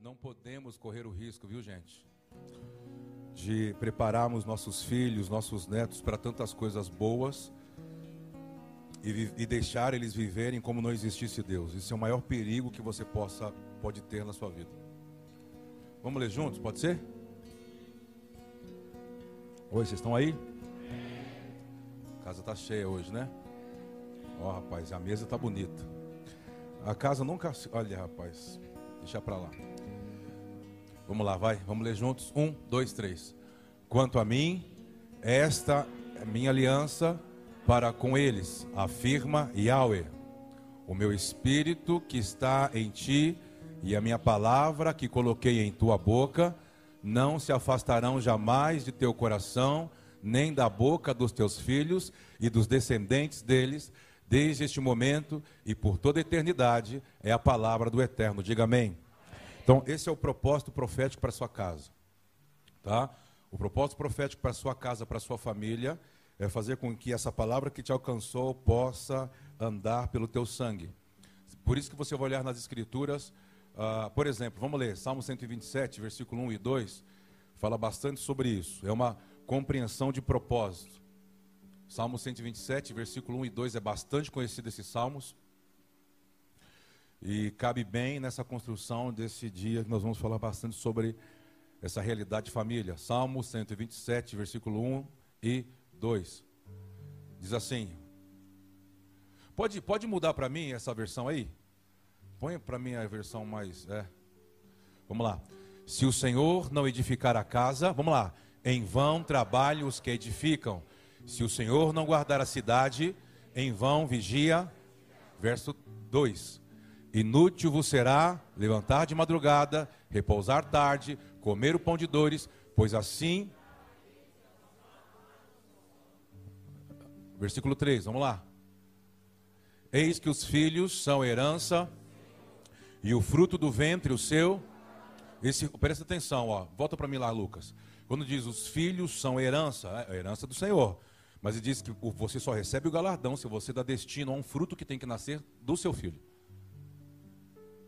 não podemos correr o risco, viu, gente? De prepararmos nossos filhos, nossos netos para tantas coisas boas e, e, deixar eles viverem como não existisse Deus. Isso é o maior perigo que você possa pode ter na sua vida. Vamos ler juntos, pode ser? Oi, vocês estão aí? A casa está cheia hoje, né? Ó, oh, rapaz, a mesa está bonita. A casa nunca. Olha, rapaz, deixa para lá. Vamos lá, vai, vamos ler juntos. Um, dois, três. Quanto a mim, esta é minha aliança para com eles, afirma Yahweh. O meu espírito que está em ti e a minha palavra que coloquei em tua boca não se afastarão jamais de teu coração, nem da boca dos teus filhos e dos descendentes deles, desde este momento e por toda a eternidade, é a palavra do Eterno. Diga amém. Então, esse é o propósito profético para sua casa. Tá? O propósito profético para sua casa, para sua família, é fazer com que essa palavra que te alcançou possa andar pelo teu sangue. Por isso que você vai olhar nas escrituras, uh, por exemplo, vamos ler, Salmo 127, versículo 1 e 2, fala bastante sobre isso. É uma compreensão de propósito. Salmo 127, versículo 1 e 2 é bastante conhecido esses salmos. E cabe bem nessa construção desse dia que nós vamos falar bastante sobre essa realidade de família. Salmo 127, versículo 1 e 2. Diz assim: Pode, pode mudar para mim essa versão aí? Põe para mim a versão mais. É. Vamos lá. Se o Senhor não edificar a casa, vamos lá. Em vão trabalham os que edificam. Se o Senhor não guardar a cidade, em vão vigia. Verso 2: Inútil vos será levantar de madrugada, repousar tarde, comer o pão de dores, pois assim. Versículo 3, vamos lá. Eis que os filhos são herança, e o fruto do ventre, o seu. Esse, presta atenção, ó. Volta para mim lá, Lucas. Quando diz os filhos são herança, é a herança do Senhor. Mas ele diz que você só recebe o galardão se você dá destino a um fruto que tem que nascer do seu filho.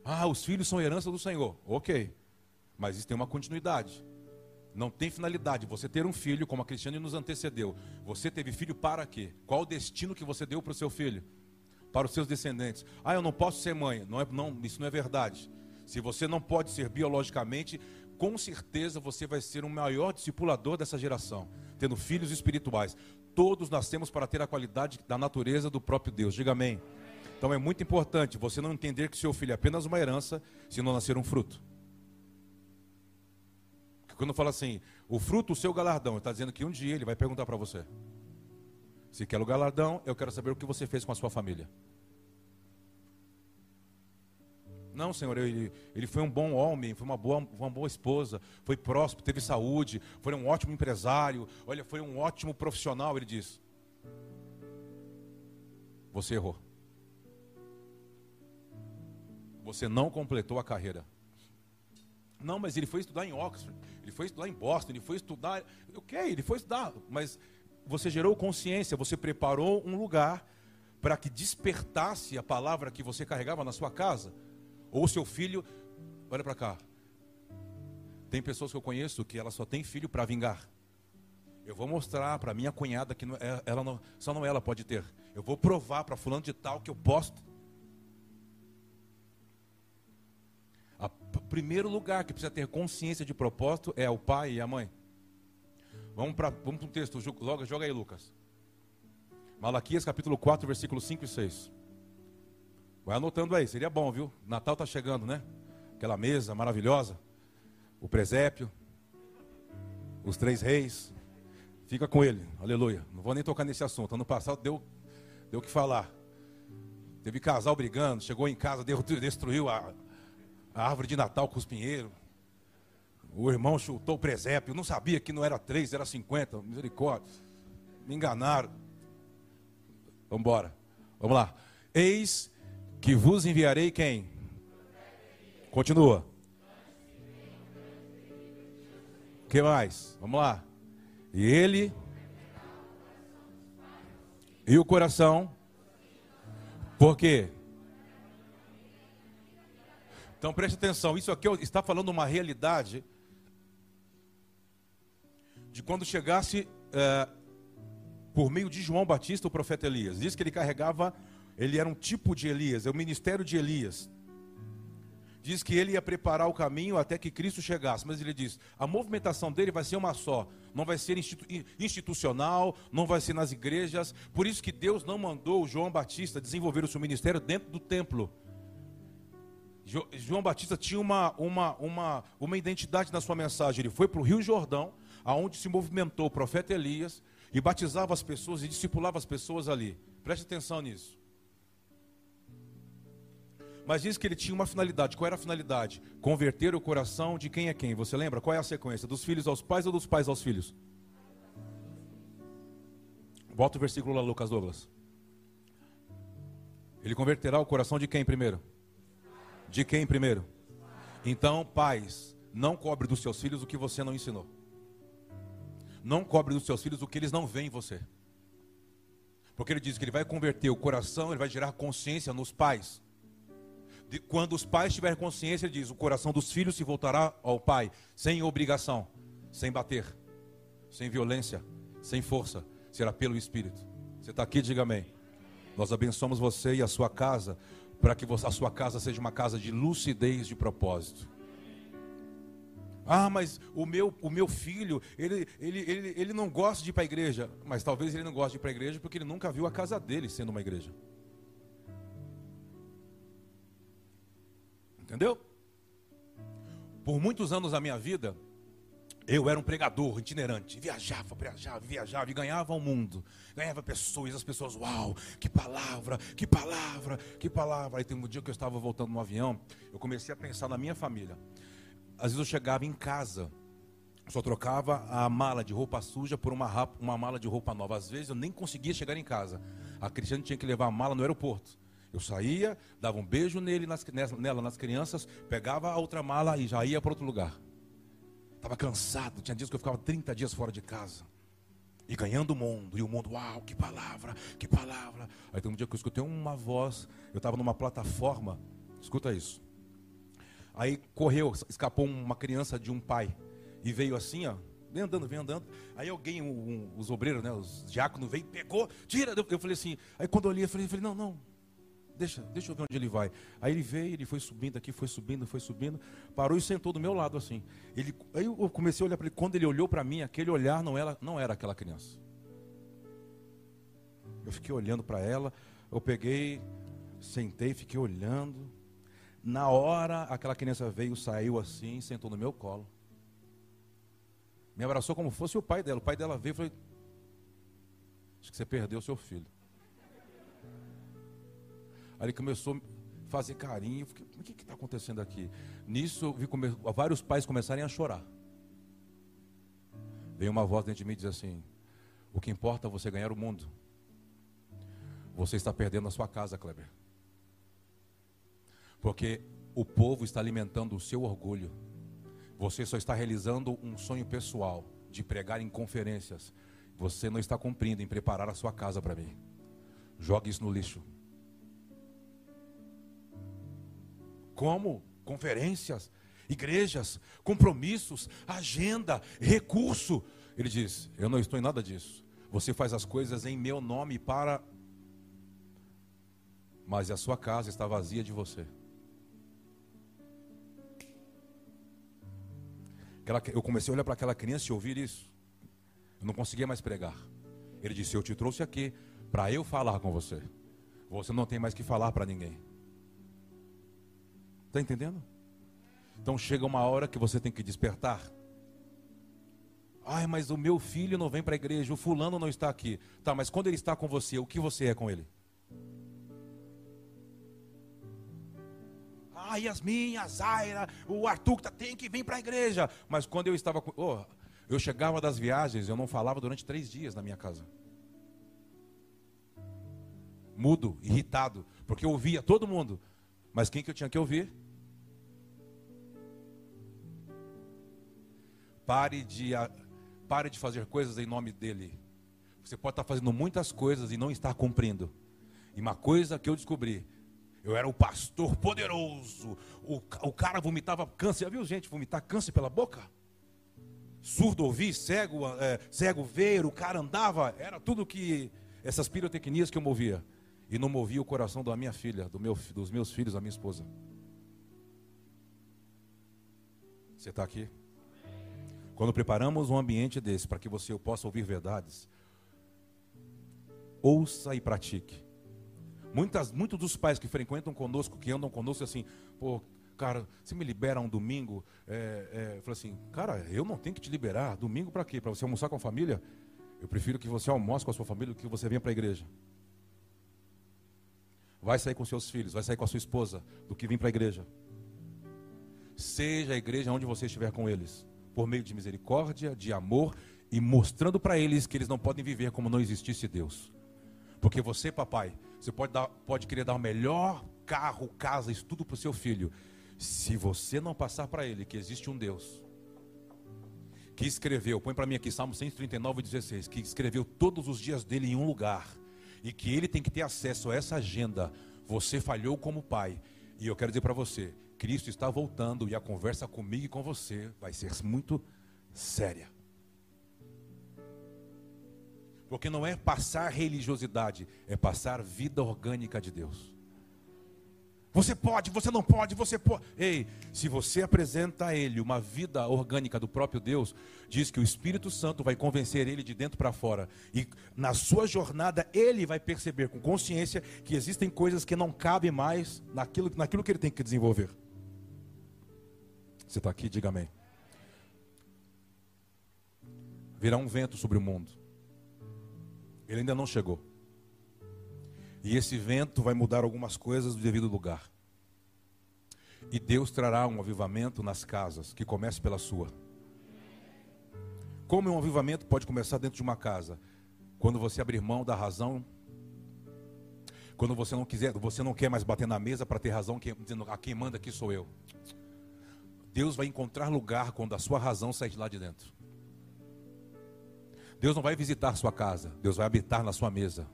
Ah, os filhos são herança do Senhor. Ok. Mas isso tem uma continuidade. Não tem finalidade. Você ter um filho, como a Cristiane nos antecedeu. Você teve filho para quê? Qual o destino que você deu para o seu filho? Para os seus descendentes. Ah, eu não posso ser mãe. Não, é, não, isso não é verdade. Se você não pode ser biologicamente, com certeza você vai ser o maior discipulador dessa geração, tendo filhos espirituais. Todos nascemos para ter a qualidade da natureza do próprio Deus. Diga amém. Então é muito importante você não entender que seu filho é apenas uma herança se não nascer um fruto. Quando fala assim, o fruto, o seu galardão, está dizendo que um dia ele vai perguntar para você. Se quer o galardão, eu quero saber o que você fez com a sua família. Não, Senhor, ele, ele foi um bom homem, foi uma boa, uma boa esposa, foi próspero, teve saúde, foi um ótimo empresário, olha, foi um ótimo profissional, ele diz. Você errou. Você não completou a carreira. Não, mas ele foi estudar em Oxford, ele foi estudar em Boston, ele foi estudar. Ok, ele foi estudar, mas você gerou consciência, você preparou um lugar para que despertasse a palavra que você carregava na sua casa. Ou seu filho, olha para cá. Tem pessoas que eu conheço que ela só tem filho para vingar. Eu vou mostrar para minha cunhada que é, ela não, só não ela pode ter. Eu vou provar para fulano de tal que eu posso. Primeiro lugar que precisa ter consciência de propósito é o pai e a mãe. Vamos para vamos o texto, joga, joga aí, Lucas. Malaquias capítulo 4, versículos 5 e 6. Vai anotando aí, seria bom, viu? Natal está chegando, né? Aquela mesa maravilhosa, o presépio, os três reis. Fica com ele, aleluia. Não vou nem tocar nesse assunto. Ano passado deu deu que falar. Teve casal brigando, chegou em casa, destruiu a, a árvore de Natal com os pinheiros. O irmão chutou o presépio, não sabia que não era três, era cinquenta. Misericórdia. Me enganaram. Vamos embora. Vamos lá. Eis que vos enviarei quem? Continua. O que mais? Vamos lá. E ele e o coração. Por quê? Então preste atenção, isso aqui está falando uma realidade de quando chegasse é, por meio de João Batista, o profeta Elias. Diz que ele carregava, ele era um tipo de Elias, é o ministério de Elias. Diz que ele ia preparar o caminho até que Cristo chegasse, mas ele diz: a movimentação dele vai ser uma só, não vai ser institu institucional, não vai ser nas igrejas. Por isso que Deus não mandou João Batista desenvolver o seu ministério dentro do templo. João Batista tinha uma, uma, uma, uma identidade na sua mensagem. Ele foi para o Rio Jordão, aonde se movimentou o profeta Elias e batizava as pessoas e discipulava as pessoas ali. Preste atenção nisso. Mas diz que ele tinha uma finalidade. Qual era a finalidade? Converter o coração de quem é quem. Você lembra? Qual é a sequência? Dos filhos aos pais ou dos pais aos filhos? Volta o versículo lá, Lucas Douglas. Ele converterá o coração de quem primeiro? De quem primeiro? Então, pais, não cobre dos seus filhos o que você não ensinou. Não cobre dos seus filhos o que eles não veem em você. Porque ele diz que ele vai converter o coração, ele vai gerar consciência nos pais. De, quando os pais tiverem consciência, ele diz: o coração dos filhos se voltará ao pai, sem obrigação, sem bater, sem violência, sem força, será pelo Espírito. Você está aqui, diga amém. Nós abençoamos você e a sua casa, para que a sua casa seja uma casa de lucidez de propósito. Ah, mas o meu, o meu filho, ele, ele, ele, ele não gosta de ir para a igreja. Mas talvez ele não goste de ir para a igreja porque ele nunca viu a casa dele sendo uma igreja. Entendeu? Por muitos anos da minha vida, eu era um pregador itinerante, viajava, viajava, viajava e ganhava o mundo, ganhava pessoas, as pessoas, uau, que palavra, que palavra, que palavra. Aí tem um dia que eu estava voltando no avião, eu comecei a pensar na minha família às vezes eu chegava em casa, só trocava a mala de roupa suja por uma, uma mala de roupa nova. Às vezes eu nem conseguia chegar em casa. A Cristiane tinha que levar a mala no aeroporto. Eu saía, dava um beijo nele, nas, nela, nas crianças, pegava a outra mala e já ia para outro lugar. Estava cansado, tinha dias que eu ficava 30 dias fora de casa. E ganhando o mundo, e o mundo, uau, que palavra, que palavra. Aí tem um dia que eu escutei uma voz, eu estava numa plataforma, escuta isso. Aí correu, escapou uma criança de um pai. E veio assim, ó. Vem andando, vem andando. Aí alguém, um, um, os obreiros, né, os diáconos, veio, pegou, tira. Eu, falei assim. Aí quando eu olhei, eu falei, não, não. Deixa, deixa eu ver onde ele vai. Aí ele veio, ele foi subindo aqui, foi subindo, foi subindo, parou e sentou do meu lado assim. Ele, aí eu comecei a olhar para ele. Quando ele olhou para mim, aquele olhar não era, não era aquela criança. Eu fiquei olhando para ela. Eu peguei, sentei, fiquei olhando. Na hora, aquela criança veio, saiu assim, sentou no meu colo. Me abraçou como fosse o pai dela. O pai dela veio e falou: Acho que você perdeu seu filho. Aí ele começou a fazer carinho. Fiquei, o que está acontecendo aqui? Nisso, eu vi come... vários pais começarem a chorar. Veio uma voz dentro de mim e diz assim: O que importa é você ganhar o mundo. Você está perdendo a sua casa, Kleber. Porque o povo está alimentando o seu orgulho. Você só está realizando um sonho pessoal de pregar em conferências. Você não está cumprindo em preparar a sua casa para mim. Jogue isso no lixo. Como? Conferências, igrejas, compromissos, agenda, recurso. Ele diz: Eu não estou em nada disso. Você faz as coisas em meu nome para. Mas a sua casa está vazia de você. Eu comecei a olhar para aquela criança e ouvir isso. Eu não conseguia mais pregar. Ele disse: Eu te trouxe aqui para eu falar com você. Você não tem mais que falar para ninguém. Está entendendo? Então chega uma hora que você tem que despertar. Ai, mas o meu filho não vem para a igreja, o fulano não está aqui. Tá, mas quando ele está com você, o que você é com ele? a Yasmin, a Zaira, o Arthur tem que vir para a igreja. Mas quando eu estava com. Oh, eu chegava das viagens, eu não falava durante três dias na minha casa. Mudo, irritado, porque eu ouvia todo mundo. Mas quem que eu tinha que ouvir? Pare de, pare de fazer coisas em nome dele. Você pode estar fazendo muitas coisas e não estar cumprindo. E uma coisa que eu descobri Eu era o pastor poderoso. O, o cara vomitava câncer. Já viu gente vomitar câncer pela boca? Surdo ouvir, cego, é, cego ver, o cara andava. Era tudo que. Essas pirotecnias que eu movia. E não movia o coração da minha filha, do meu, dos meus filhos, da minha esposa. Você está aqui? Quando preparamos um ambiente desse para que você possa ouvir verdades, ouça e pratique. Muitas, muitos dos pais que frequentam conosco, que andam conosco, assim, pô, cara, você me libera um domingo? É, é, falei assim, cara, eu não tenho que te liberar. Domingo para quê? Para você almoçar com a família? Eu prefiro que você almoce com a sua família do que você venha para a igreja. Vai sair com seus filhos, vai sair com a sua esposa, do que vir para a igreja. Seja a igreja onde você estiver com eles, por meio de misericórdia, de amor e mostrando para eles que eles não podem viver como não existisse Deus. Porque você, papai, você pode, dar, pode querer dar o melhor carro, casa, estudo para o seu filho. Se você não passar para ele que existe um Deus que escreveu, põe para mim aqui Salmo 139, 16, que escreveu todos os dias dele em um lugar e que ele tem que ter acesso a essa agenda, você falhou como pai. E eu quero dizer para você, Cristo está voltando e a conversa comigo e com você vai ser muito séria. Porque não é passar religiosidade, é passar vida orgânica de Deus. Você pode, você não pode, você pode. Ei, se você apresenta a Ele uma vida orgânica do próprio Deus, diz que o Espírito Santo vai convencer ele de dentro para fora. E na sua jornada, ele vai perceber com consciência que existem coisas que não cabem mais naquilo, naquilo que ele tem que desenvolver. Você está aqui? Diga amém. Virá um vento sobre o mundo. Ele ainda não chegou. E esse vento vai mudar algumas coisas do devido lugar. E Deus trará um avivamento nas casas, que comece pela sua. Como um avivamento pode começar dentro de uma casa? Quando você abrir mão da razão, quando você não quiser, você não quer mais bater na mesa para ter razão, dizendo a quem manda aqui sou eu. Deus vai encontrar lugar quando a sua razão sair de lá de dentro. Deus não vai visitar sua casa, Deus vai habitar na sua mesa.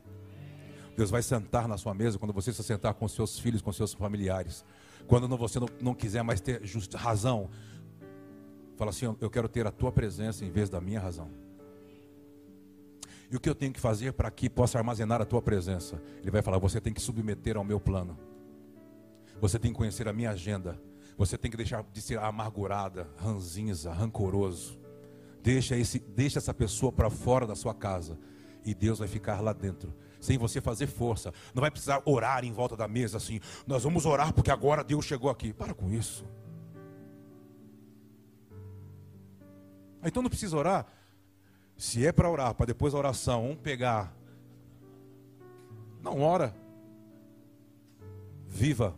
Deus vai sentar na sua mesa quando você se sentar com seus filhos, com seus familiares. Quando você não, não quiser mais ter justa razão, fala assim: Eu quero ter a tua presença em vez da minha razão. E o que eu tenho que fazer para que possa armazenar a tua presença? Ele vai falar: Você tem que submeter ao meu plano. Você tem que conhecer a minha agenda. Você tem que deixar de ser amargurada, ranzinza, rancoroso. Deixa, esse, deixa essa pessoa para fora da sua casa. E Deus vai ficar lá dentro. Sem você fazer força. Não vai precisar orar em volta da mesa assim. Nós vamos orar porque agora Deus chegou aqui. Para com isso. Então não precisa orar. Se é para orar, para depois da oração, um pegar. Não ora. Viva.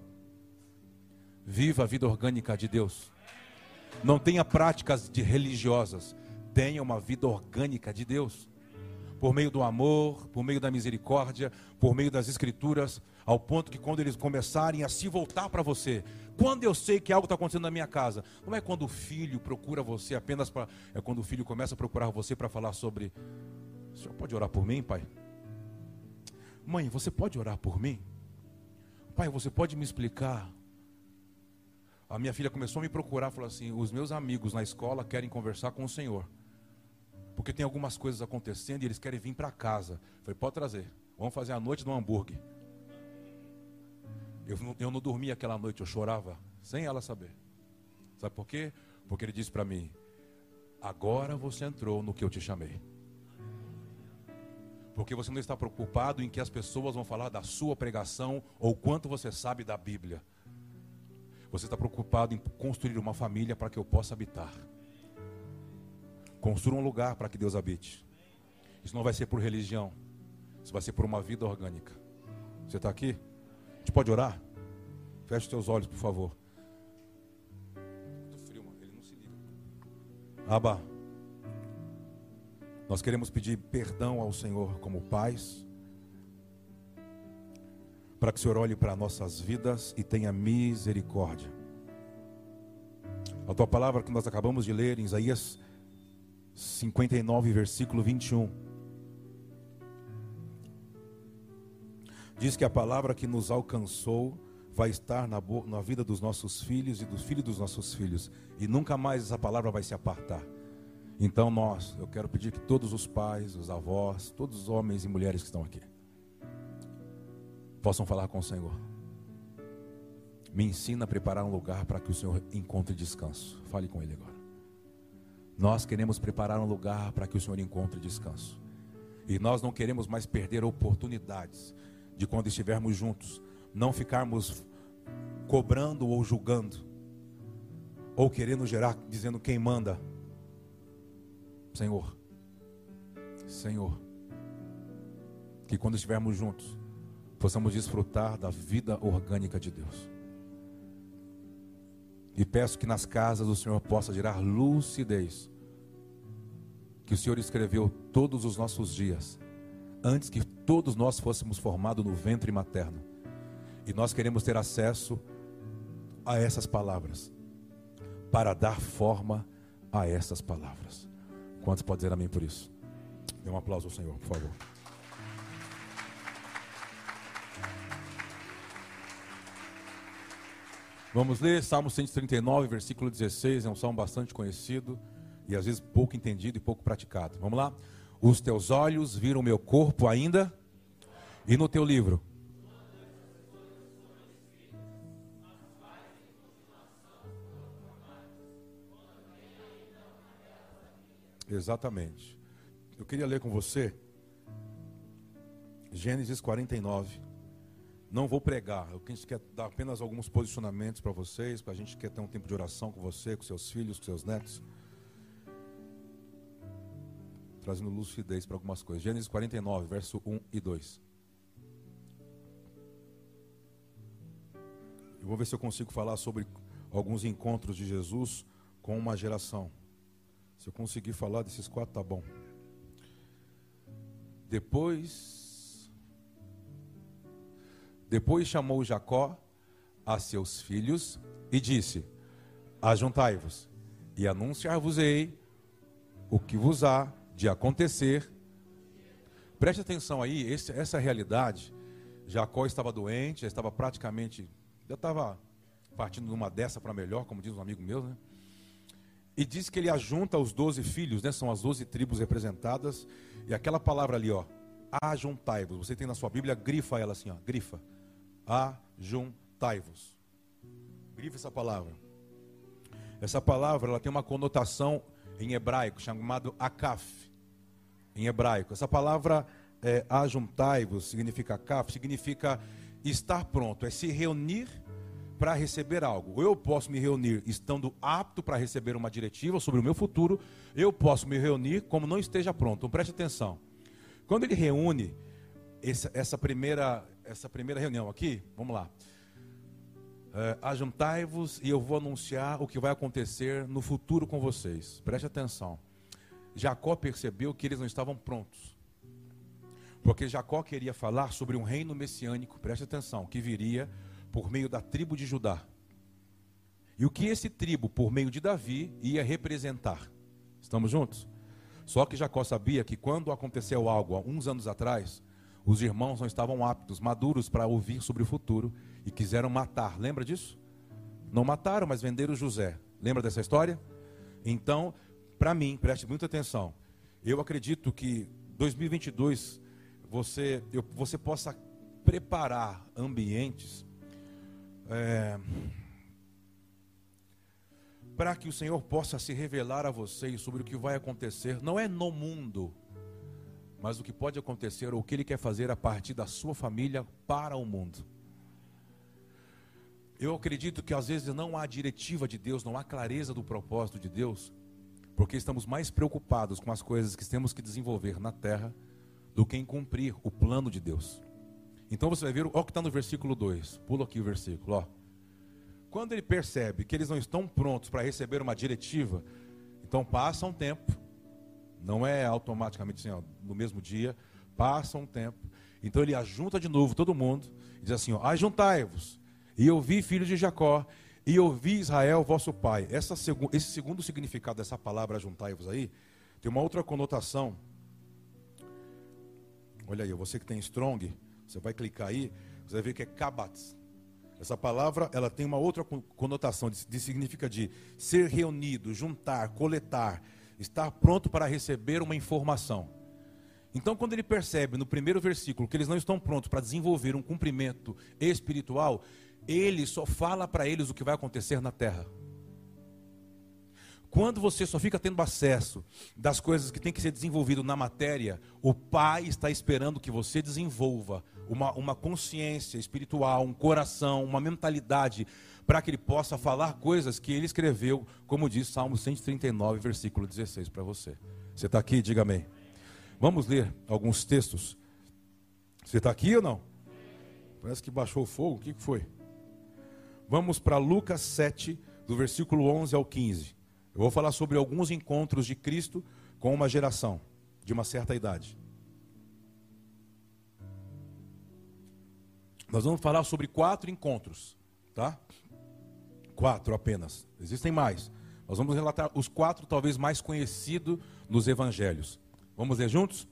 Viva a vida orgânica de Deus. Não tenha práticas de religiosas tenha uma vida orgânica de Deus. Por meio do amor, por meio da misericórdia, por meio das escrituras, ao ponto que quando eles começarem a se voltar para você, quando eu sei que algo está acontecendo na minha casa, não é quando o filho procura você apenas para. É quando o filho começa a procurar você para falar sobre. O senhor pode orar por mim, pai? Mãe, você pode orar por mim? Pai, você pode me explicar? A minha filha começou a me procurar, falou assim: os meus amigos na escola querem conversar com o Senhor porque tem algumas coisas acontecendo e eles querem vir para casa. Falei, pode trazer. Vamos fazer a noite no hambúrguer. Eu, eu não dormia aquela noite, eu chorava, sem ela saber. Sabe por quê? Porque ele disse para mim: Agora você entrou no que eu te chamei. Porque você não está preocupado em que as pessoas vão falar da sua pregação ou quanto você sabe da Bíblia. Você está preocupado em construir uma família para que eu possa habitar. Construa um lugar para que Deus habite. Isso não vai ser por religião. Isso vai ser por uma vida orgânica. Você está aqui? A gente pode orar? Feche os teus olhos, por favor. Muito frio, mano. Ele não se liga. Aba. Nós queremos pedir perdão ao Senhor como pais. Para que o Senhor olhe para nossas vidas e tenha misericórdia. A tua palavra que nós acabamos de ler em Isaías 59, versículo 21. Diz que a palavra que nos alcançou vai estar na, na vida dos nossos filhos e dos filhos dos nossos filhos. E nunca mais essa palavra vai se apartar. Então nós, eu quero pedir que todos os pais, os avós, todos os homens e mulheres que estão aqui, possam falar com o Senhor. Me ensina a preparar um lugar para que o Senhor encontre descanso. Fale com Ele agora. Nós queremos preparar um lugar para que o Senhor encontre descanso. E nós não queremos mais perder oportunidades de quando estivermos juntos, não ficarmos cobrando ou julgando, ou querendo gerar, dizendo quem manda. Senhor, Senhor, que quando estivermos juntos, possamos desfrutar da vida orgânica de Deus. E peço que nas casas do Senhor possa gerar lucidez. Que o Senhor escreveu todos os nossos dias, antes que todos nós fôssemos formados no ventre materno. E nós queremos ter acesso a essas palavras, para dar forma a essas palavras. Quantos podem dizer amém por isso? Dê um aplauso ao Senhor, por favor. Vamos ler Salmo 139, versículo 16. É um salmo bastante conhecido e às vezes pouco entendido e pouco praticado. Vamos lá? Os teus olhos viram meu corpo ainda, e no teu livro. Exatamente. Eu queria ler com você Gênesis 49. Não vou pregar, eu quero dar apenas alguns posicionamentos para vocês, para a gente quer ter um tempo de oração com você, com seus filhos, com seus netos. Trazendo lucidez para algumas coisas. Gênesis 49, verso 1 e 2. Eu vou ver se eu consigo falar sobre alguns encontros de Jesus com uma geração. Se eu conseguir falar desses quatro, tá bom. Depois depois chamou Jacó a seus filhos e disse: Ajuntai-vos e anunciar-vos-ei o que vos há de acontecer. Preste atenção aí, esse, essa realidade. Jacó estava doente, já estava praticamente, já estava partindo de uma dessa para melhor, como diz um amigo meu, né? E diz que ele ajunta os doze filhos, né? São as doze tribos representadas. E aquela palavra ali, ó, ajuntai-vos. Você tem na sua Bíblia, grifa ela assim, ó, grifa ajuntai-vos. Grife essa palavra. Essa palavra ela tem uma conotação em hebraico chamado akaf. Em hebraico. Essa palavra é, ajuntai-vos significa akaf, significa estar pronto, é se reunir para receber algo. Ou eu posso me reunir estando apto para receber uma diretiva sobre o meu futuro, eu posso me reunir como não esteja pronto. Então preste atenção. Quando ele reúne essa, essa primeira essa primeira reunião aqui, vamos lá. É, Ajuntai-vos e eu vou anunciar o que vai acontecer no futuro com vocês. Preste atenção. Jacó percebeu que eles não estavam prontos. Porque Jacó queria falar sobre um reino messiânico, preste atenção, que viria por meio da tribo de Judá. E o que esse tribo, por meio de Davi, ia representar. Estamos juntos? Só que Jacó sabia que quando aconteceu algo há uns anos atrás, os irmãos não estavam aptos, maduros para ouvir sobre o futuro e quiseram matar. Lembra disso? Não mataram, mas venderam José. Lembra dessa história? Então, para mim, preste muita atenção. Eu acredito que 2022 você, eu, você possa preparar ambientes é, para que o Senhor possa se revelar a vocês sobre o que vai acontecer. Não é no mundo mas o que pode acontecer ou o que ele quer fazer a partir da sua família para o mundo. Eu acredito que às vezes não há diretiva de Deus, não há clareza do propósito de Deus, porque estamos mais preocupados com as coisas que temos que desenvolver na terra do que em cumprir o plano de Deus. Então você vai ver, o que está no versículo 2, pula aqui o versículo, ó. Quando ele percebe que eles não estão prontos para receber uma diretiva, então passa um tempo, não é automaticamente assim, ó, no mesmo dia, passa um tempo. Então ele ajunta de novo todo mundo e diz assim: Ajuntai-vos, e ouvi filhos de Jacó, e ouvi Israel, vosso pai. Essa, esse segundo significado dessa palavra ajuntai-vos aí, tem uma outra conotação. Olha aí, você que tem strong, você vai clicar aí, você vai ver que é kabatz. Essa palavra ela tem uma outra conotação, de, de, significa de ser reunido, juntar, coletar, estar pronto para receber uma informação. Então, quando ele percebe no primeiro versículo que eles não estão prontos para desenvolver um cumprimento espiritual, ele só fala para eles o que vai acontecer na terra. Quando você só fica tendo acesso das coisas que tem que ser desenvolvido na matéria, o Pai está esperando que você desenvolva uma, uma consciência espiritual, um coração, uma mentalidade, para que ele possa falar coisas que ele escreveu, como diz Salmo 139, versículo 16 para você. Você está aqui? Diga amém. Vamos ler alguns textos. Você está aqui ou não? Parece que baixou o fogo. O que foi? Vamos para Lucas 7, do versículo 11 ao 15. Eu vou falar sobre alguns encontros de Cristo com uma geração de uma certa idade. Nós vamos falar sobre quatro encontros, tá? Quatro apenas. Existem mais. Nós vamos relatar os quatro talvez mais conhecidos nos evangelhos. Vamos ler juntos?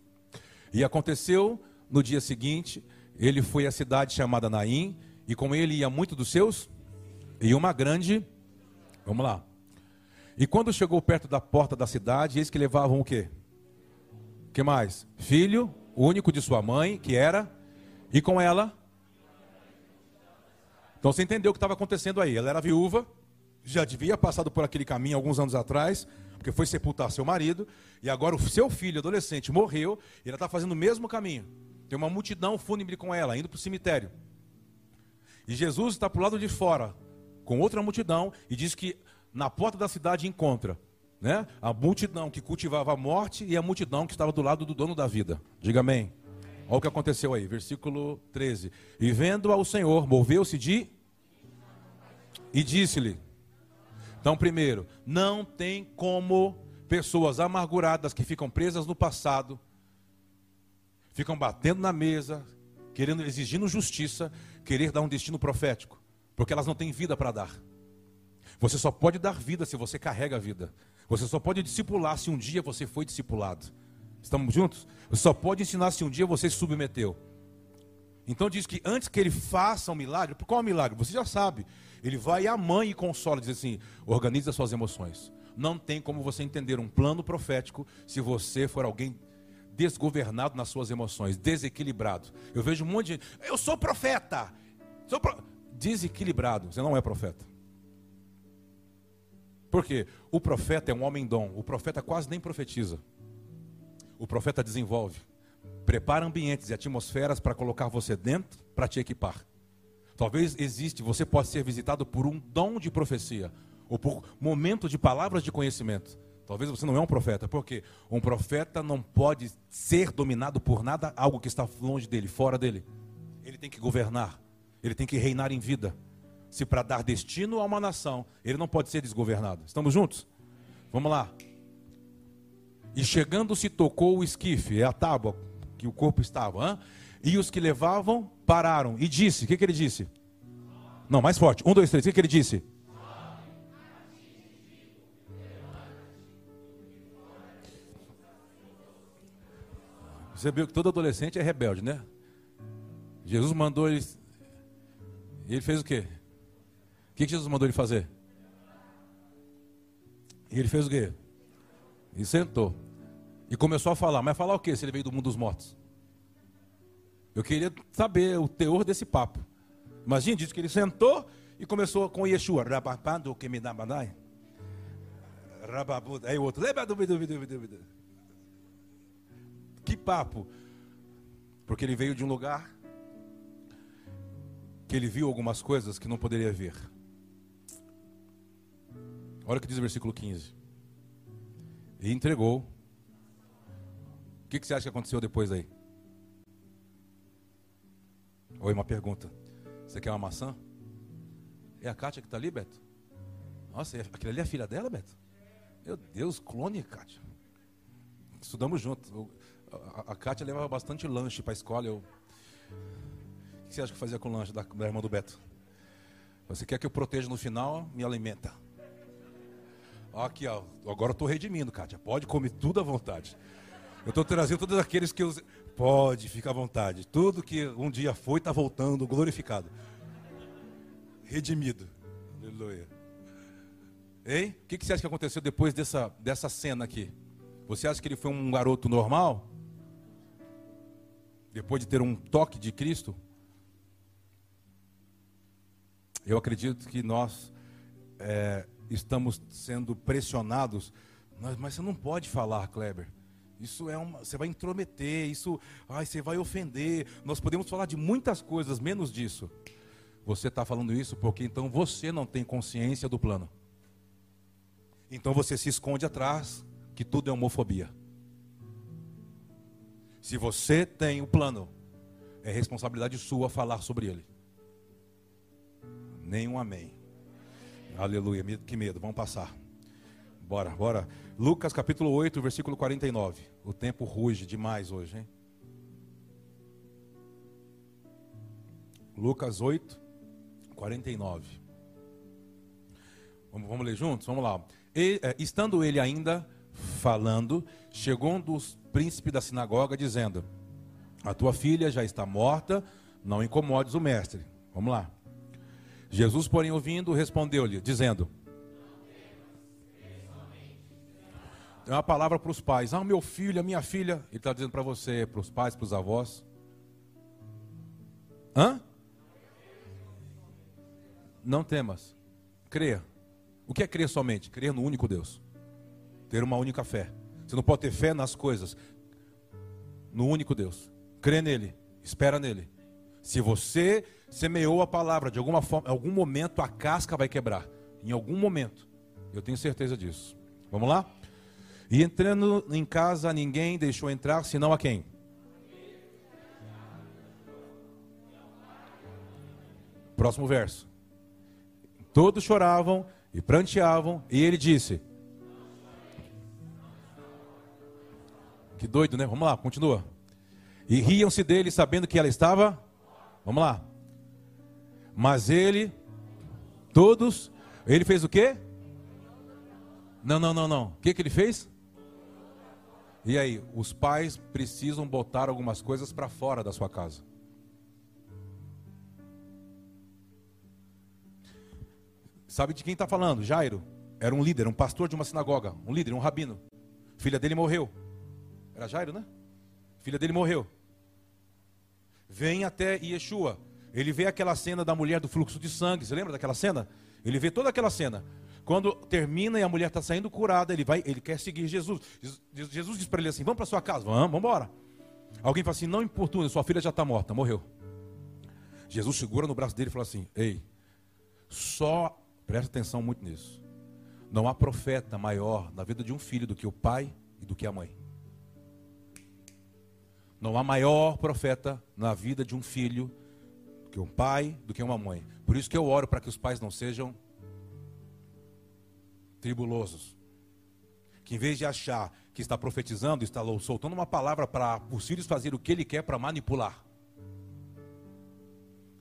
E aconteceu no dia seguinte, ele foi à cidade chamada Naim, e com ele ia muito dos seus, e uma grande, vamos lá, e quando chegou perto da porta da cidade, eis que levavam o quê? Que mais? Filho único de sua mãe, que era, e com ela. Então você entendeu o que estava acontecendo aí. Ela era viúva, já devia passado por aquele caminho alguns anos atrás, porque foi sepultar seu marido, e agora o seu filho adolescente morreu, e ela está fazendo o mesmo caminho. Tem uma multidão fúnebre com ela, indo para o cemitério. E Jesus está para o lado de fora, com outra multidão, e diz que na porta da cidade encontra né, a multidão que cultivava a morte e a multidão que estava do lado do dono da vida. Diga amém. Olha o que aconteceu aí, versículo 13. E vendo ao Senhor, moveu-se de. E disse-lhe. Então, primeiro, não tem como pessoas amarguradas que ficam presas no passado, ficam batendo na mesa, querendo, exigindo justiça, querer dar um destino profético, porque elas não têm vida para dar. Você só pode dar vida se você carrega a vida. Você só pode discipular se um dia você foi discipulado. Estamos juntos? Você só pode ensinar se um dia você se submeteu. Então diz que antes que ele faça um milagre, qual é o milagre? Você já sabe. Ele vai à mãe e consola, diz assim: organize as suas emoções. Não tem como você entender um plano profético se você for alguém desgovernado nas suas emoções, desequilibrado. Eu vejo um monte de gente, eu sou profeta. Sou pro... Desequilibrado, você não é profeta. Porque o profeta é um homem dom, o profeta quase nem profetiza. O profeta desenvolve, prepara ambientes e atmosferas para colocar você dentro, para te equipar. Talvez existe, você pode ser visitado por um dom de profecia, ou por momento de palavras de conhecimento. Talvez você não é um profeta, porque um profeta não pode ser dominado por nada, algo que está longe dele, fora dele. Ele tem que governar, ele tem que reinar em vida se para dar destino a uma nação, ele não pode ser desgovernado. Estamos juntos? Vamos lá. E chegando se tocou o esquife, é a tábua que o corpo estava, hein? e os que levavam pararam e disse: o que, que ele disse? Não, mais forte. Um, dois, três. O que, que ele disse? Você viu que todo adolescente é rebelde, né? Jesus mandou ele. E ele fez o quê? O que Jesus mandou ele fazer? E ele fez o quê? E sentou. E começou a falar. Mas falar o quê se ele veio do mundo dos mortos? Eu queria saber o teor desse papo. Imagina, diz que ele sentou e começou com Yeshua. Rababado que me dá Aí o outro. Que papo. Porque ele veio de um lugar que ele viu algumas coisas que não poderia ver. Olha o que diz o versículo 15. E entregou. O que, que você acha que aconteceu depois aí? Oi, uma pergunta. Você quer uma maçã? É a Kátia que está ali, Beto? Nossa, é, aquilo ali é a filha dela, Beto? Meu Deus, clone, Kátia. Estudamos juntos. A, Kátia levava bastante lanche para a escola. Eu... O que você acha que fazia com o lanche da, da irmã do Beto? Você quer que eu proteja no final? Me alimenta. Aqui, ó, agora eu estou redimindo, Kátia. Pode comer tudo à vontade. Eu estou trazendo todos aqueles que eu. Pode, fica à vontade. Tudo que um dia foi está voltando, glorificado. redimido. Aleluia. Hein? O que, que você acha que aconteceu depois dessa, dessa cena aqui? Você acha que ele foi um garoto normal? Depois de ter um toque de Cristo? Eu acredito que nós é, estamos sendo pressionados. Mas, mas você não pode falar, Kleber. Isso é uma. Você vai intrometer, isso. Ai, você vai ofender. Nós podemos falar de muitas coisas, menos disso. Você está falando isso porque então você não tem consciência do plano. Então você se esconde atrás que tudo é homofobia. Se você tem o plano, é responsabilidade sua falar sobre ele. Nenhum amém. Aleluia, que medo, vamos passar. Bora, bora. Lucas capítulo 8, versículo 49. O tempo ruge demais hoje, hein? Lucas 8, 49. Vamos, vamos ler juntos? Vamos lá. E, é, estando ele ainda falando, chegou um dos príncipes da sinagoga dizendo: A tua filha já está morta, não incomodes o mestre. Vamos lá. Jesus, porém, ouvindo, respondeu-lhe, dizendo: É uma palavra para os pais. Ah, meu filho, a minha filha. Ele está dizendo para você, para os pais, para os avós. Hã? Não temas. Creia. O que é crer somente? Crer no único Deus. Ter uma única fé. Você não pode ter fé nas coisas. No único Deus. Crê nele. Espera nele. Se você semeou a palavra, de alguma forma, em algum momento a casca vai quebrar. Em algum momento. Eu tenho certeza disso. Vamos lá? E entrando em casa, ninguém deixou entrar, senão a quem? Próximo verso. Todos choravam e pranteavam, e ele disse: Que doido, né? Vamos lá, continua. E riam-se dele, sabendo que ela estava. Vamos lá. Mas ele, todos, ele fez o quê? Não, não, não, não. O que, que ele fez? E aí, os pais precisam botar algumas coisas para fora da sua casa. Sabe de quem está falando? Jairo. Era um líder, um pastor de uma sinagoga. Um líder, um rabino. Filha dele morreu. Era Jairo, né? Filha dele morreu. Vem até Yeshua. Ele vê aquela cena da mulher do fluxo de sangue. Você lembra daquela cena? Ele vê toda aquela cena. Quando termina e a mulher está saindo curada, ele vai, ele quer seguir Jesus. Jesus diz para ele assim: Vamos para sua casa, vamos, vamos embora. Alguém fala assim: Não importuna, sua filha já está morta, morreu. Jesus segura no braço dele e fala assim: Ei, só presta atenção muito nisso. Não há profeta maior na vida de um filho do que o pai e do que a mãe. Não há maior profeta na vida de um filho que um pai do que uma mãe. Por isso que eu oro para que os pais não sejam tribulosos. Que em vez de achar que está profetizando, está soltando uma palavra para os filhos fazer o que ele quer para manipular.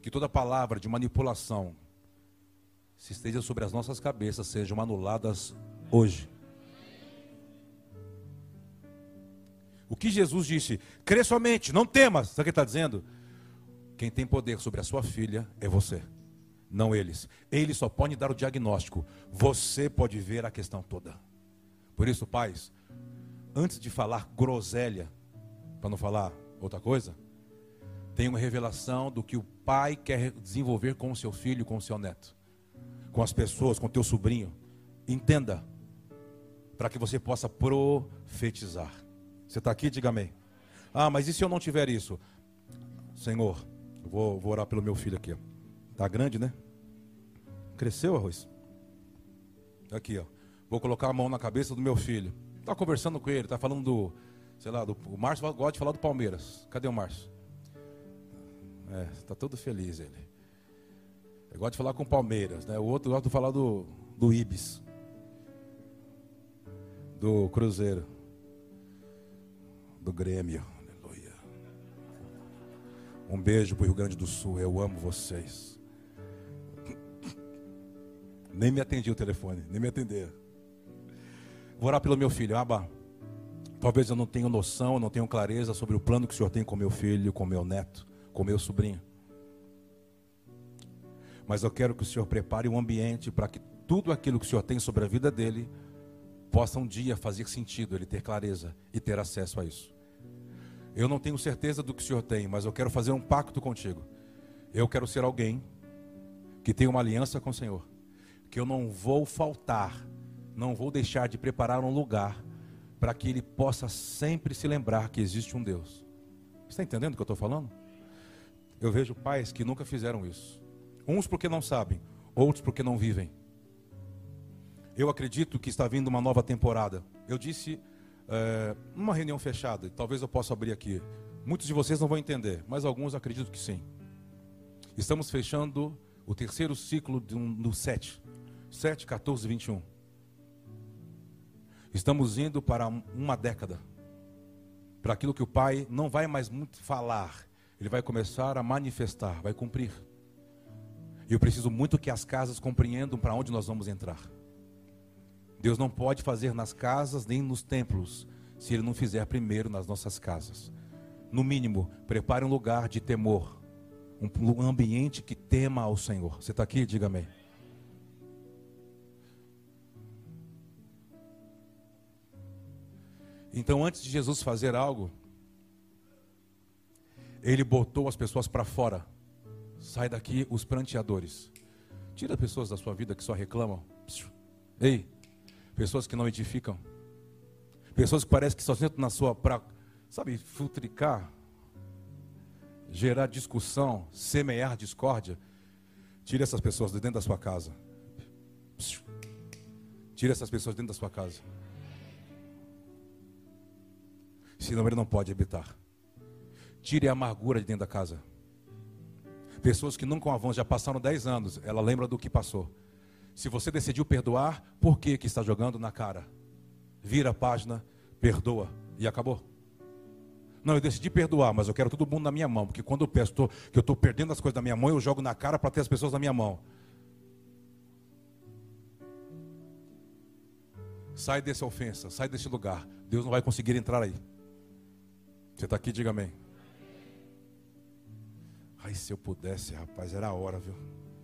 Que toda palavra de manipulação se esteja sobre as nossas cabeças sejam anuladas hoje. O que Jesus disse, crê somente, não temas. Sabe o que está dizendo? Quem tem poder sobre a sua filha é você, não eles. Eles só podem dar o diagnóstico. Você pode ver a questão toda. Por isso, pais, antes de falar groselha, para não falar outra coisa, tem uma revelação do que o pai quer desenvolver com o seu filho, com o seu neto, com as pessoas, com o teu sobrinho. Entenda, para que você possa profetizar. Você está aqui? Diga amém. Ah, mas e se eu não tiver isso? Senhor, Vou, vou orar pelo meu filho aqui. Ó. Tá grande, né? Cresceu, arroz? Aqui, ó. Vou colocar a mão na cabeça do meu filho. Tá conversando com ele, tá falando do, sei lá, do, o Márcio gosta de falar do Palmeiras. Cadê o Márcio? É, tá todo feliz ele. Ele gosta de falar com o Palmeiras, né? O outro gosta de falar do, do Ibis. Do Cruzeiro. Do Grêmio. Um beijo para o Rio Grande do Sul. Eu amo vocês. Nem me atendi o telefone, nem me atender. Vou orar pelo meu filho. Aba, talvez eu não tenha noção, não tenha clareza sobre o plano que o Senhor tem com meu filho, com meu neto, com meu sobrinho. Mas eu quero que o Senhor prepare um ambiente para que tudo aquilo que o Senhor tem sobre a vida dele possa um dia fazer sentido, ele ter clareza e ter acesso a isso. Eu não tenho certeza do que o Senhor tem, mas eu quero fazer um pacto contigo. Eu quero ser alguém que tem uma aliança com o Senhor, que eu não vou faltar, não vou deixar de preparar um lugar para que ele possa sempre se lembrar que existe um Deus. Está entendendo o que eu estou falando? Eu vejo pais que nunca fizeram isso. Uns porque não sabem, outros porque não vivem. Eu acredito que está vindo uma nova temporada. Eu disse é, reunião fechada, talvez eu possa abrir aqui. Muitos de vocês não vão entender, mas alguns acredito que sim. Estamos fechando o terceiro ciclo do, do 7. 7, 14, 21. Estamos indo para uma década. Para aquilo que o Pai não vai mais muito falar, ele vai começar a manifestar, vai cumprir. E eu preciso muito que as casas compreendam para onde nós vamos entrar. Deus não pode fazer nas casas nem nos templos, se Ele não fizer primeiro nas nossas casas. No mínimo, prepare um lugar de temor, um ambiente que tema ao Senhor. Você está aqui? Diga amém. Então, antes de Jesus fazer algo, ele botou as pessoas para fora. Sai daqui os pranteadores. Tira pessoas da sua vida que só reclamam. Ei, pessoas que não edificam. Pessoas que parecem que só sentam na sua para, sabe, futricar, gerar discussão, semear discórdia. Tire essas pessoas de dentro da sua casa. Tire essas pessoas dentro da sua casa. Senão ele não pode habitar. Tire a amargura de dentro da casa. Pessoas que nunca avançam, já passaram 10 anos, ela lembra do que passou. Se você decidiu perdoar, por que, que está jogando na cara? Vira a página, perdoa e acabou. Não, eu decidi perdoar, mas eu quero todo mundo na minha mão, porque quando eu peço tô, que eu estou perdendo as coisas da minha mão, eu jogo na cara para ter as pessoas na minha mão. Sai dessa ofensa, sai desse lugar. Deus não vai conseguir entrar aí. Você está aqui, diga amém. Ai, se eu pudesse, rapaz, era a hora, viu?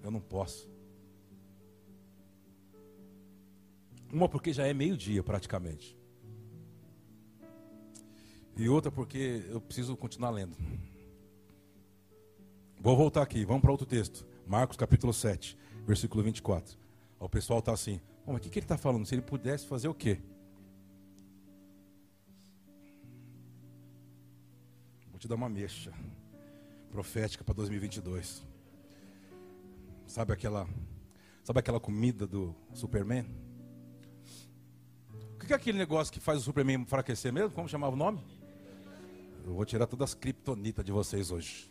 Eu não posso. Uma porque já é meio-dia praticamente. E outra porque eu preciso continuar lendo. Vou voltar aqui, vamos para outro texto. Marcos capítulo 7, versículo 24. O pessoal está assim, mas o que, que ele está falando? Se ele pudesse fazer o quê? Te dar uma mecha profética para 2022. Sabe aquela, sabe aquela comida do Superman? O que é aquele negócio que faz o Superman enfraquecer mesmo? Como chamava o nome? Eu vou tirar todas as criptonitas de vocês hoje.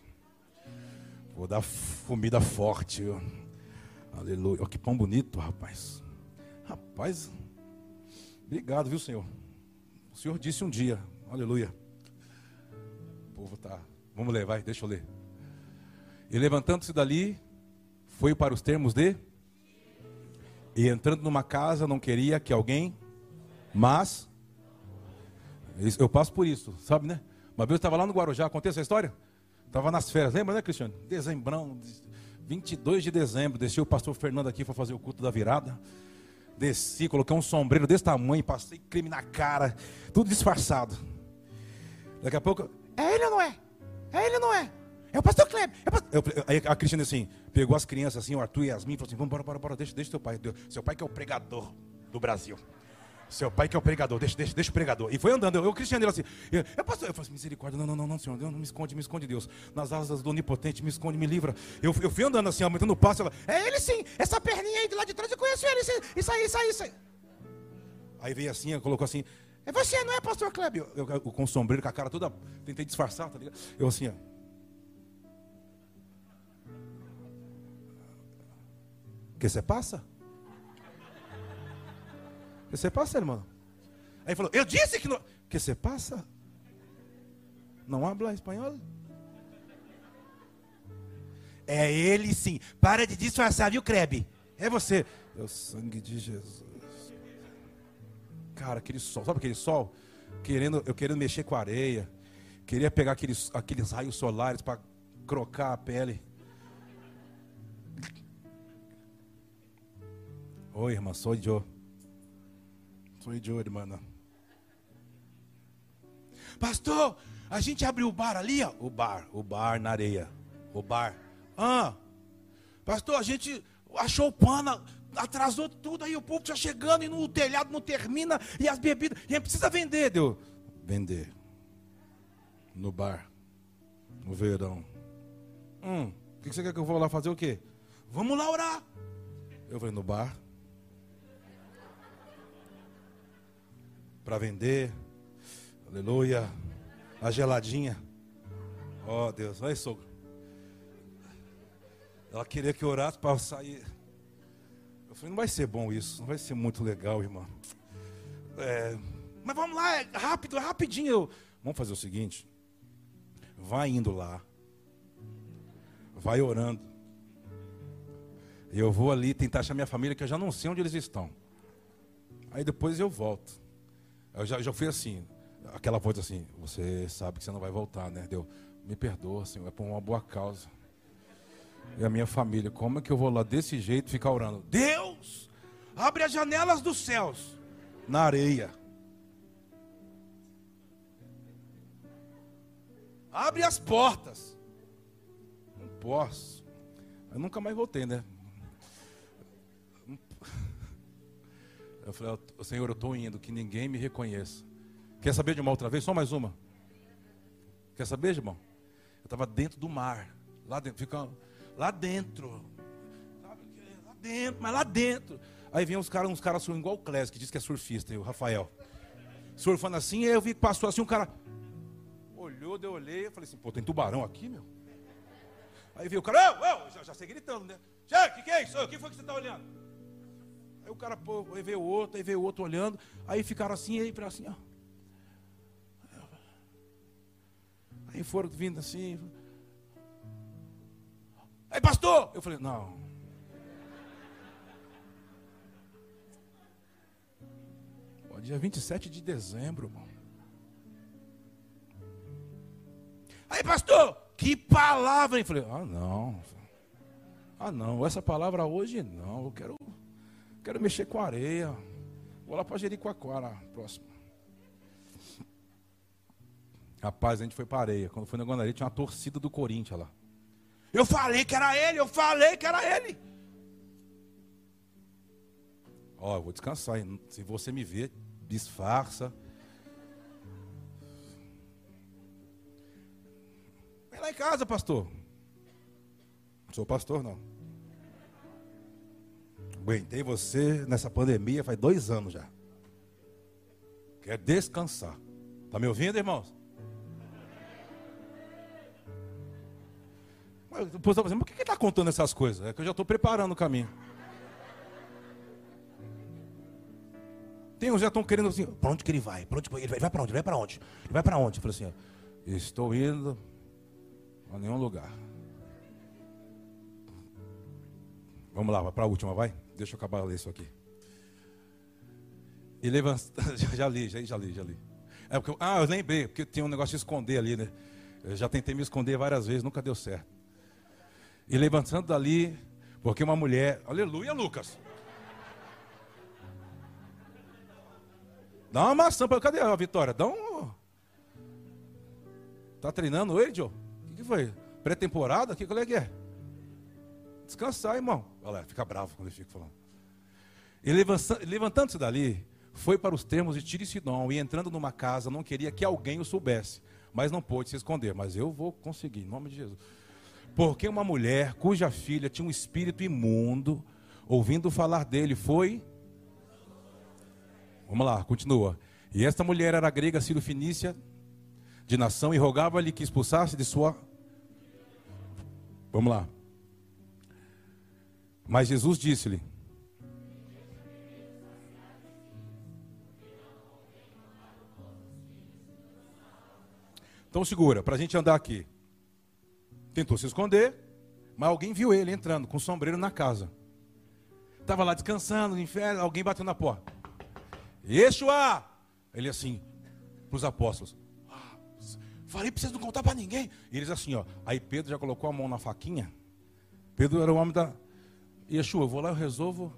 Vou dar comida forte. Aleluia. Olha que pão bonito, rapaz. Rapaz, obrigado, viu, Senhor? O Senhor disse um dia, aleluia povo tá. Vamos ler, vai, deixa eu ler. E levantando-se dali, foi para os termos de. E entrando numa casa, não queria que alguém. Mas. Eu passo por isso, sabe, né? Uma vez eu estava lá no Guarujá, contei essa história? Estava nas férias, lembra, né, Cristiano? Dezembrão, 22 de dezembro, desci o pastor Fernando aqui para fazer o culto da virada. Desci, coloquei um sombreiro desse tamanho, passei creme na cara, tudo disfarçado. Daqui a pouco, é ele ou não é? É ele ou não é? É o pastor Kleber. É pastor... Eu, aí a Cristina assim, pegou as crianças assim, o Arthur e Yasmin, e falou assim: vamos, bora, bora, bora, deixa, deixa teu pai. Seu pai que é o pregador do Brasil. Seu pai que é o pregador, deixa, deixa, deixa o pregador. E foi andando, eu, eu Cristiano, ele assim, eu, eu, pastor, eu falei assim, misericórdia, não, não, não, não, Senhor, Deus, não me esconde, me esconde, Deus. Nas asas do onipotente, me esconde, me livra. Eu, eu fui andando assim, aumentando o passo, ela, é ele sim, essa perninha aí de lá de trás, eu conheço ele, isso aí, isso aí, isso aí. Aí veio assim, colocou assim, é você, não é, pastor Kleber? Eu, eu, eu, com o sombreiro, com a cara toda. Tentei disfarçar, tá ligado? Eu assim, ó. Que você passa? Que você passa, irmão? Aí falou, eu disse que não. Que você passa? Não habla espanhol? É ele sim. Para de disfarçar, viu, Krebe? É você. É o sangue de Jesus. Cara, aquele sol, sabe aquele sol? Querendo, eu querendo mexer com a areia. Queria pegar aqueles, aqueles raios solares para crocar a pele. Oi, irmã, sou eu. Sou eu, irmã. Pastor, a gente abriu o bar ali, ó. O bar, o bar na areia. O bar. Ah, pastor, a gente achou o pano, atrasou tudo, aí o povo já chegando e no telhado não termina, e as bebidas, e aí precisa vender, deu. Vender. No bar. No verão. Hum, o que você quer que eu vou lá fazer o quê? Vamos lá orar. Eu falei, no bar. Para vender. Aleluia. A geladinha. Ó oh, Deus, vai sogro. Ela queria que eu orasse para sair. Não vai ser bom isso, não vai ser muito legal, irmã. É, mas vamos lá, é rápido, é rapidinho. Vamos fazer o seguinte: vai indo lá, vai orando. Eu vou ali tentar achar minha família, que eu já não sei onde eles estão. Aí depois eu volto. Eu já, já fui assim, aquela voz assim, você sabe que você não vai voltar, né? Deu, me perdoa, Senhor, é por uma boa causa e a minha família. Como é que eu vou lá desse jeito ficar orando? Deus, abre as janelas dos céus na areia. Abre as portas. Não posso. Eu nunca mais voltei, né? Eu falei, Senhor, eu estou indo, que ninguém me reconheça. Quer saber de uma outra vez? Só mais uma. Quer saber, irmão? Eu estava dentro do mar, lá dentro, ficando Lá dentro. Sabe? Lá dentro, mas lá dentro. Aí vem uns caras, uns caras igual o Clés, que diz que é surfista, o Rafael. Surfando assim, aí eu vi que passou assim, um cara olhou, deu olhei, eu falei assim, pô, tem tubarão aqui, meu? Aí veio o cara, eu, eu, já, já sei gritando, né? o que, que é isso? O que foi que você está olhando? Aí o cara, pô, aí veio o outro, aí veio o outro olhando, aí ficaram assim, aí assim, ó. Aí foram vindo assim, Pastor! Eu falei, não. Pô, dia 27 de dezembro, irmão. Aí, pastor, que palavra! Eu falei, ah, não. Ah, não, essa palavra hoje não. Eu quero, quero mexer com areia. Vou lá para Jericoacoara, próximo. Rapaz, a gente foi para areia. Quando foi na Guanari, tinha uma torcida do Corinthians lá. Eu falei que era ele, eu falei que era ele. Ó, oh, eu vou descansar. Se você me ver, disfarça. Vem lá em casa, pastor. Não sou pastor, não. Aguentei você nessa pandemia faz dois anos já. Quer descansar. Tá me ouvindo, irmãos? O povo está fazendo, por que ele está contando essas coisas? É que eu já estou preparando o caminho. Tem uns já estão querendo assim, para onde que ele vai? Para onde ele vai? Vai para onde? Ele vai para onde? Ele vai para onde? Eu falei assim, estou indo a nenhum lugar. Vamos lá, para a última, vai? Deixa eu acabar ler isso aqui. E levanta, já li, já, já li, já li. É porque, ah, eu lembrei, porque tem um negócio de esconder ali, né? Eu já tentei me esconder várias vezes, nunca deu certo. E levantando dali, porque uma mulher, aleluia, Lucas. Dá uma maçã para cadê a Vitória? Dá um. Tá treinando ele, Joe? O que, foi? Pré-temporada? Que qual é que é? Descansar, irmão. Olha, fica bravo quando ele fica falando. E levantando-se dali, foi para os termos de Tiro e e entrando numa casa, não queria que alguém o soubesse, mas não pôde se esconder. Mas eu vou conseguir, em nome de Jesus. Porque uma mulher cuja filha tinha um espírito imundo, ouvindo falar dele, foi. Vamos lá, continua. E esta mulher era grega Finícia, de nação, e rogava-lhe que expulsasse de sua. Vamos lá. Mas Jesus disse-lhe: Então segura, para a gente andar aqui. Tentou se esconder, mas alguém viu ele entrando com o sombreiro na casa. Estava lá descansando no inferno, alguém bateu na porta. Yeshua! Ele assim, para os apóstolos. Falei para vocês não contar para ninguém. E eles assim, ó. Aí Pedro já colocou a mão na faquinha. Pedro era o homem da. Yeshua, eu vou lá, eu resolvo.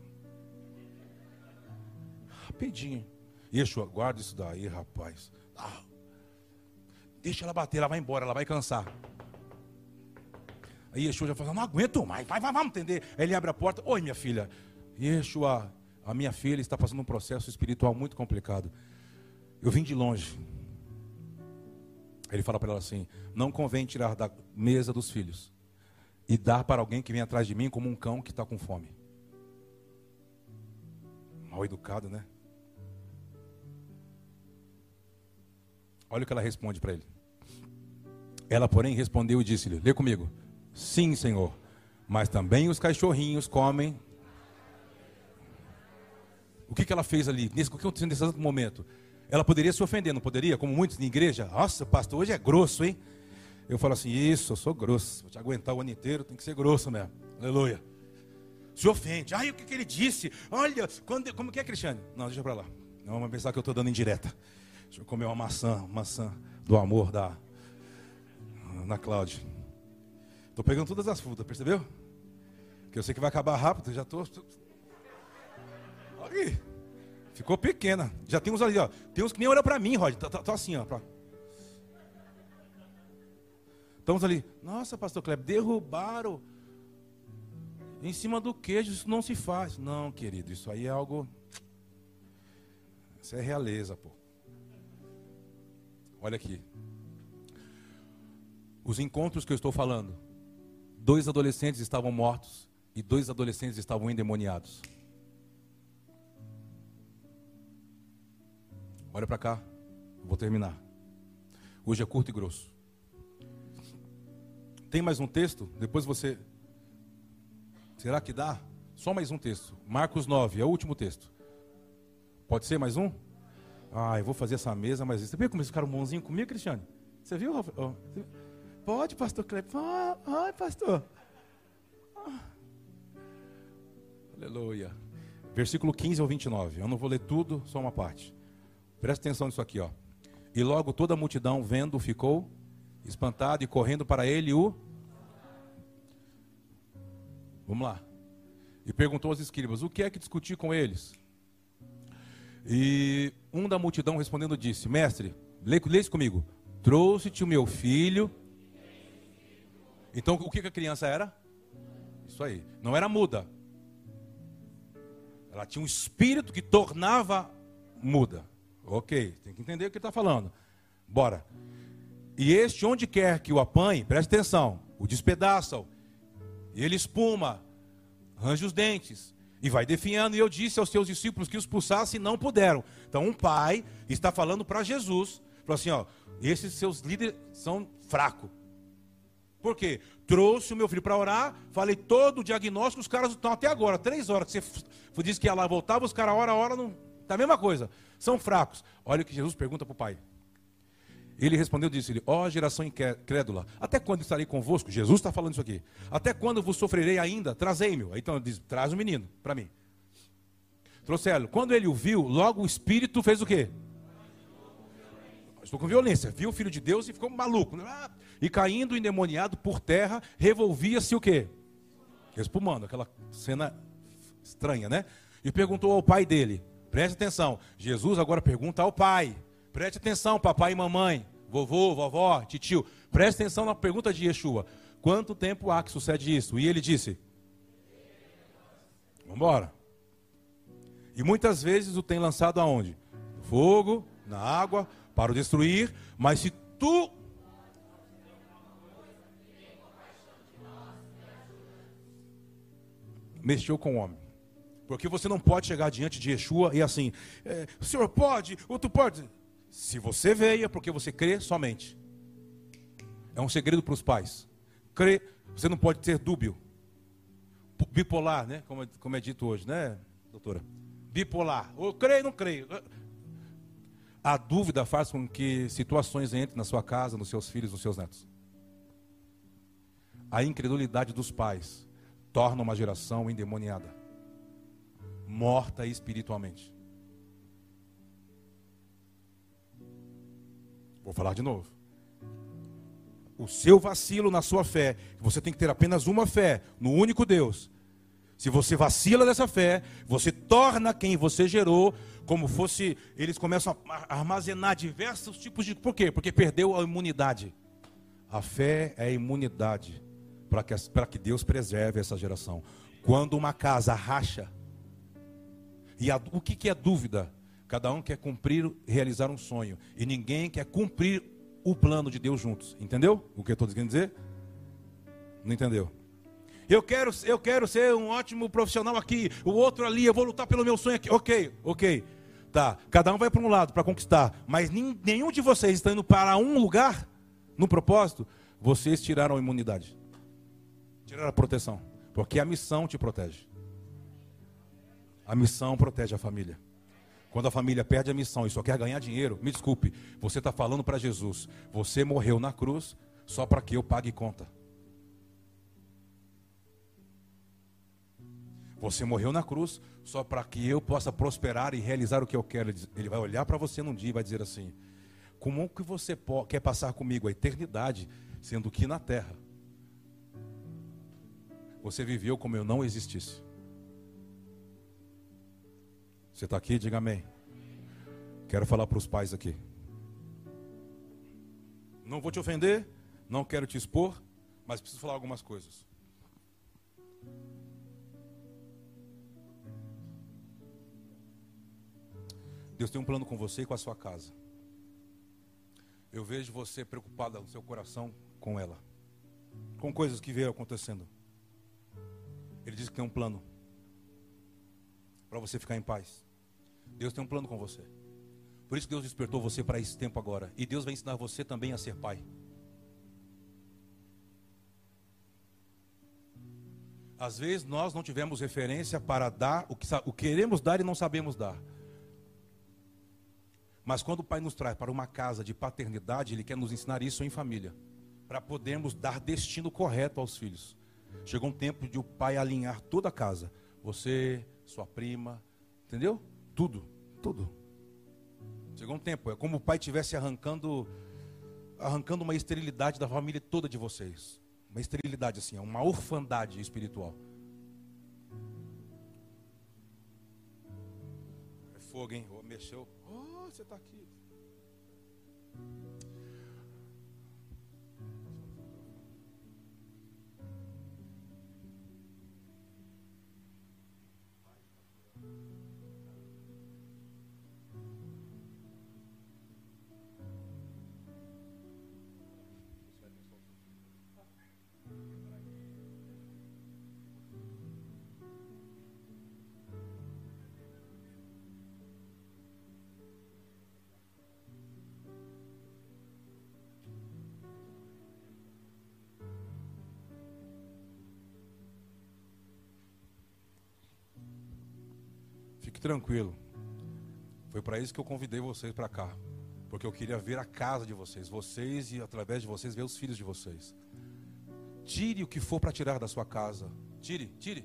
rapidinho. Yeshua, guarda isso daí, rapaz. Ah, deixa ela bater, ela vai embora, ela vai cansar. Aí Yeshua já fala, não aguento mais, vai, vai, vamos entender. Aí ele abre a porta, oi minha filha. Yeshua, a minha filha está passando um processo espiritual muito complicado. Eu vim de longe. Ele fala para ela assim: não convém tirar da mesa dos filhos e dar para alguém que vem atrás de mim como um cão que está com fome. Mal educado, né? Olha o que ela responde para ele. Ela, porém, respondeu e disse-lhe: Lê comigo. Sim, Senhor. Mas também os cachorrinhos comem. O que, que ela fez ali? Nesse, o que aconteceu nesse momento? Ela poderia se ofender, não poderia? Como muitos na igreja. Nossa, pastor, hoje é grosso, hein? Eu falo assim: Isso, eu sou grosso. Vou te aguentar o ano inteiro, tem que ser grosso mesmo. Aleluia. Se ofende. Ai, o que, que ele disse? Olha, quando, como que é, Cristiane? Não, deixa para lá. Não vamos pensar que eu estou dando indireta. Deixa eu comer uma maçã, maçã do amor da na Cláudia. Estou pegando todas as frutas, percebeu? Que eu sei que vai acabar rápido, já estou. Aí. Ficou pequena. Já tem uns ali, ó. Tem uns que nem olham para mim, Rod. Tá, tá, tá, assim, ó. Pra... Estamos ali. Nossa, pastor Kleber, derrubaram em cima do queijo. Isso não se faz. Não, querido, isso aí é algo. Isso é realeza, pô. Olha aqui. Os encontros que eu estou falando. Dois adolescentes estavam mortos e dois adolescentes estavam endemoniados. Olha para cá, vou terminar. Hoje é curto e grosso. Tem mais um texto? Depois você. Será que dá? Só mais um texto. Marcos 9, é o último texto. Pode ser mais um? Ah, eu vou fazer essa mesa, mas você viu como eles ficaram bonzinhos comigo, Cristiane? Você viu, Rafael? Pode, pastor Kleber. Ah, pastor. Ah. Aleluia. Versículo 15 ao 29. Eu não vou ler tudo, só uma parte. Presta atenção nisso aqui, ó. E logo toda a multidão vendo ficou espantada e correndo para ele o Vamos lá. E perguntou aos escribas: "O que é que discutir com eles?" E um da multidão respondendo disse: "Mestre, lê, lê isso comigo. Trouxe-te o meu filho então, o que a criança era? Isso aí. Não era muda. Ela tinha um espírito que tornava muda. Ok, tem que entender o que está falando. Bora. E este, onde quer que o apanhe, preste atenção, o despedaça, e ele espuma, arranja os dentes, e vai definhando. E eu disse aos seus discípulos que os expulsassem e não puderam. Então, um pai está falando para Jesus: falou assim, ó, esses seus líderes são fracos. Por quê? Trouxe o meu filho para orar, falei todo o diagnóstico, os caras estão até agora, três horas, que você disse que ia lá, voltava, os caras, hora a hora, não. Tá a mesma coisa. São fracos. Olha o que Jesus pergunta para o pai. Ele respondeu disse-lhe, ó oh, geração incrédula, até quando estarei convosco? Jesus está falando isso aqui. Até quando vos sofrerei ainda? Trazei-me. Então ele diz, traz o menino para mim. Trouxe-lo. Quando ele o viu, logo o Espírito fez o quê? Estou com violência. Viu o Filho de Deus e ficou maluco. Ah, e caindo endemoniado por terra, revolvia-se o quê? Espumando. Aquela cena estranha, né? E perguntou ao pai dele. Preste atenção. Jesus agora pergunta ao pai. Preste atenção, papai e mamãe. Vovô, vovó, titio. Preste atenção na pergunta de Yeshua. Quanto tempo há que sucede isso? E ele disse: Vamos embora. E muitas vezes o tem lançado aonde? No fogo, na água, para o destruir, mas se tu mexeu com o homem. Porque você não pode chegar diante de Yeshua e assim, é, o senhor pode, ou tu pode. Se você veio, é porque você crê somente. É um segredo para os pais. Crê, você não pode ter dúbio. Bipolar, né? Como é, como é dito hoje, né, doutora? Bipolar. Ou creio, não creio. A dúvida faz com que situações entrem na sua casa, nos seus filhos, nos seus netos. A incredulidade dos pais torna uma geração endemoniada, morta espiritualmente. Vou falar de novo. O seu vacilo na sua fé, você tem que ter apenas uma fé no único Deus. Se você vacila dessa fé, você torna quem você gerou como fosse. Eles começam a armazenar diversos tipos de. Por quê? Porque perdeu a imunidade. A fé é a imunidade para que, que Deus preserve essa geração. Quando uma casa racha, e a, o que, que é dúvida? Cada um quer cumprir, realizar um sonho, e ninguém quer cumprir o plano de Deus juntos. Entendeu o que eu estou querendo dizer? Não entendeu? Eu quero, eu quero ser um ótimo profissional aqui, o outro ali, eu vou lutar pelo meu sonho aqui. Ok, ok. Tá, cada um vai para um lado para conquistar, mas nenhum de vocês está indo para um lugar, no propósito, vocês tiraram a imunidade, tiraram a proteção, porque a missão te protege. A missão protege a família. Quando a família perde a missão e só quer ganhar dinheiro, me desculpe, você está falando para Jesus: você morreu na cruz só para que eu pague conta. Você morreu na cruz só para que eu possa prosperar e realizar o que eu quero. Ele vai olhar para você num dia e vai dizer assim: Como que você quer passar comigo a eternidade, sendo que na terra você viveu como eu não existisse? Você está aqui? Diga amém. Quero falar para os pais aqui. Não vou te ofender, não quero te expor, mas preciso falar algumas coisas. Deus tem um plano com você e com a sua casa. Eu vejo você preocupada no seu coração com ela, com coisas que vieram acontecendo. Ele diz que tem um plano para você ficar em paz. Deus tem um plano com você. Por isso que Deus despertou você para esse tempo agora. E Deus vai ensinar você também a ser pai. Às vezes nós não tivemos referência para dar o que, o que queremos dar e não sabemos dar. Mas quando o Pai nos traz para uma casa de paternidade, Ele quer nos ensinar isso em família, para podermos dar destino correto aos filhos. Chegou um tempo de o pai alinhar toda a casa. Você, sua prima, entendeu? Tudo, tudo. Chegou um tempo, é como o pai estivesse arrancando, arrancando uma esterilidade da família toda de vocês. Uma esterilidade assim, uma orfandade espiritual. É fogo, hein? Mexeu. Oh, você está aqui. Tranquilo. Foi para isso que eu convidei vocês para cá. Porque eu queria ver a casa de vocês, vocês e através de vocês ver os filhos de vocês. Tire o que for para tirar da sua casa. Tire, tire.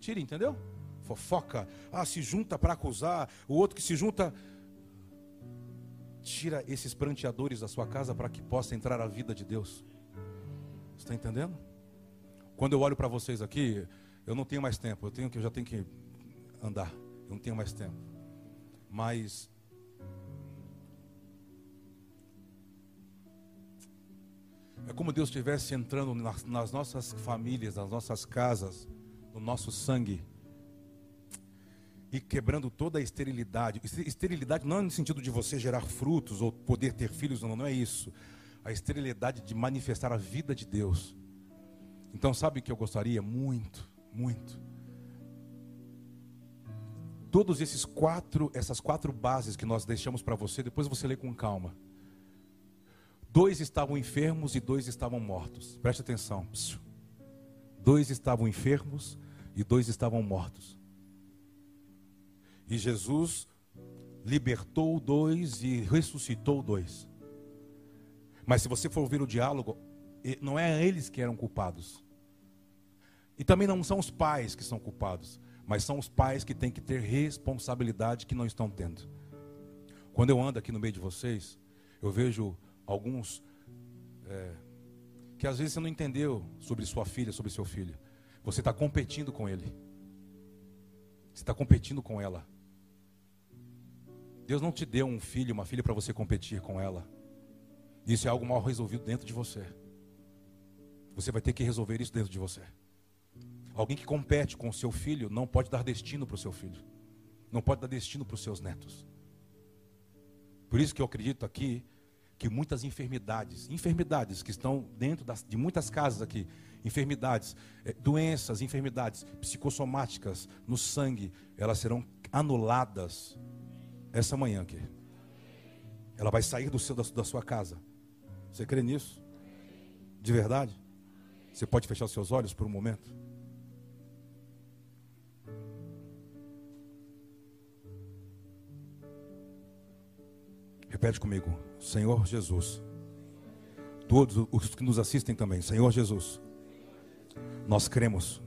Tire, entendeu? Fofoca. Ah, se junta para acusar. O outro que se junta. Tira esses pranteadores da sua casa para que possa entrar a vida de Deus. Está entendendo? Quando eu olho para vocês aqui, eu não tenho mais tempo. Eu tenho que eu já tenho que andar não tenho mais tempo. Mas é como Deus estivesse entrando nas, nas nossas famílias, nas nossas casas, no nosso sangue e quebrando toda a esterilidade. Esterilidade não é no sentido de você gerar frutos ou poder ter filhos, não, não é isso. A esterilidade de manifestar a vida de Deus. Então, sabe o que eu gostaria? Muito, muito todos esses quatro, essas quatro bases que nós deixamos para você, depois você lê com calma. Dois estavam enfermos e dois estavam mortos. Preste atenção. Dois estavam enfermos e dois estavam mortos. E Jesus libertou dois e ressuscitou dois. Mas se você for ouvir o diálogo, não é eles que eram culpados. E também não são os pais que são culpados mas são os pais que têm que ter responsabilidade que não estão tendo. Quando eu ando aqui no meio de vocês, eu vejo alguns é, que às vezes você não entendeu sobre sua filha, sobre seu filho. Você está competindo com ele. Você está competindo com ela. Deus não te deu um filho, uma filha para você competir com ela. Isso é algo mal resolvido dentro de você. Você vai ter que resolver isso dentro de você. Alguém que compete com o seu filho não pode dar destino para o seu filho. Não pode dar destino para os seus netos. Por isso que eu acredito aqui que muitas enfermidades, enfermidades que estão dentro das, de muitas casas aqui, enfermidades, eh, doenças, enfermidades psicossomáticas no sangue, elas serão anuladas essa manhã aqui. Ela vai sair do seu, da, da sua casa. Você crê nisso? De verdade? Você pode fechar os seus olhos por um momento? Repete comigo, Senhor Jesus. Todos os que nos assistem também, Senhor Jesus. Nós cremos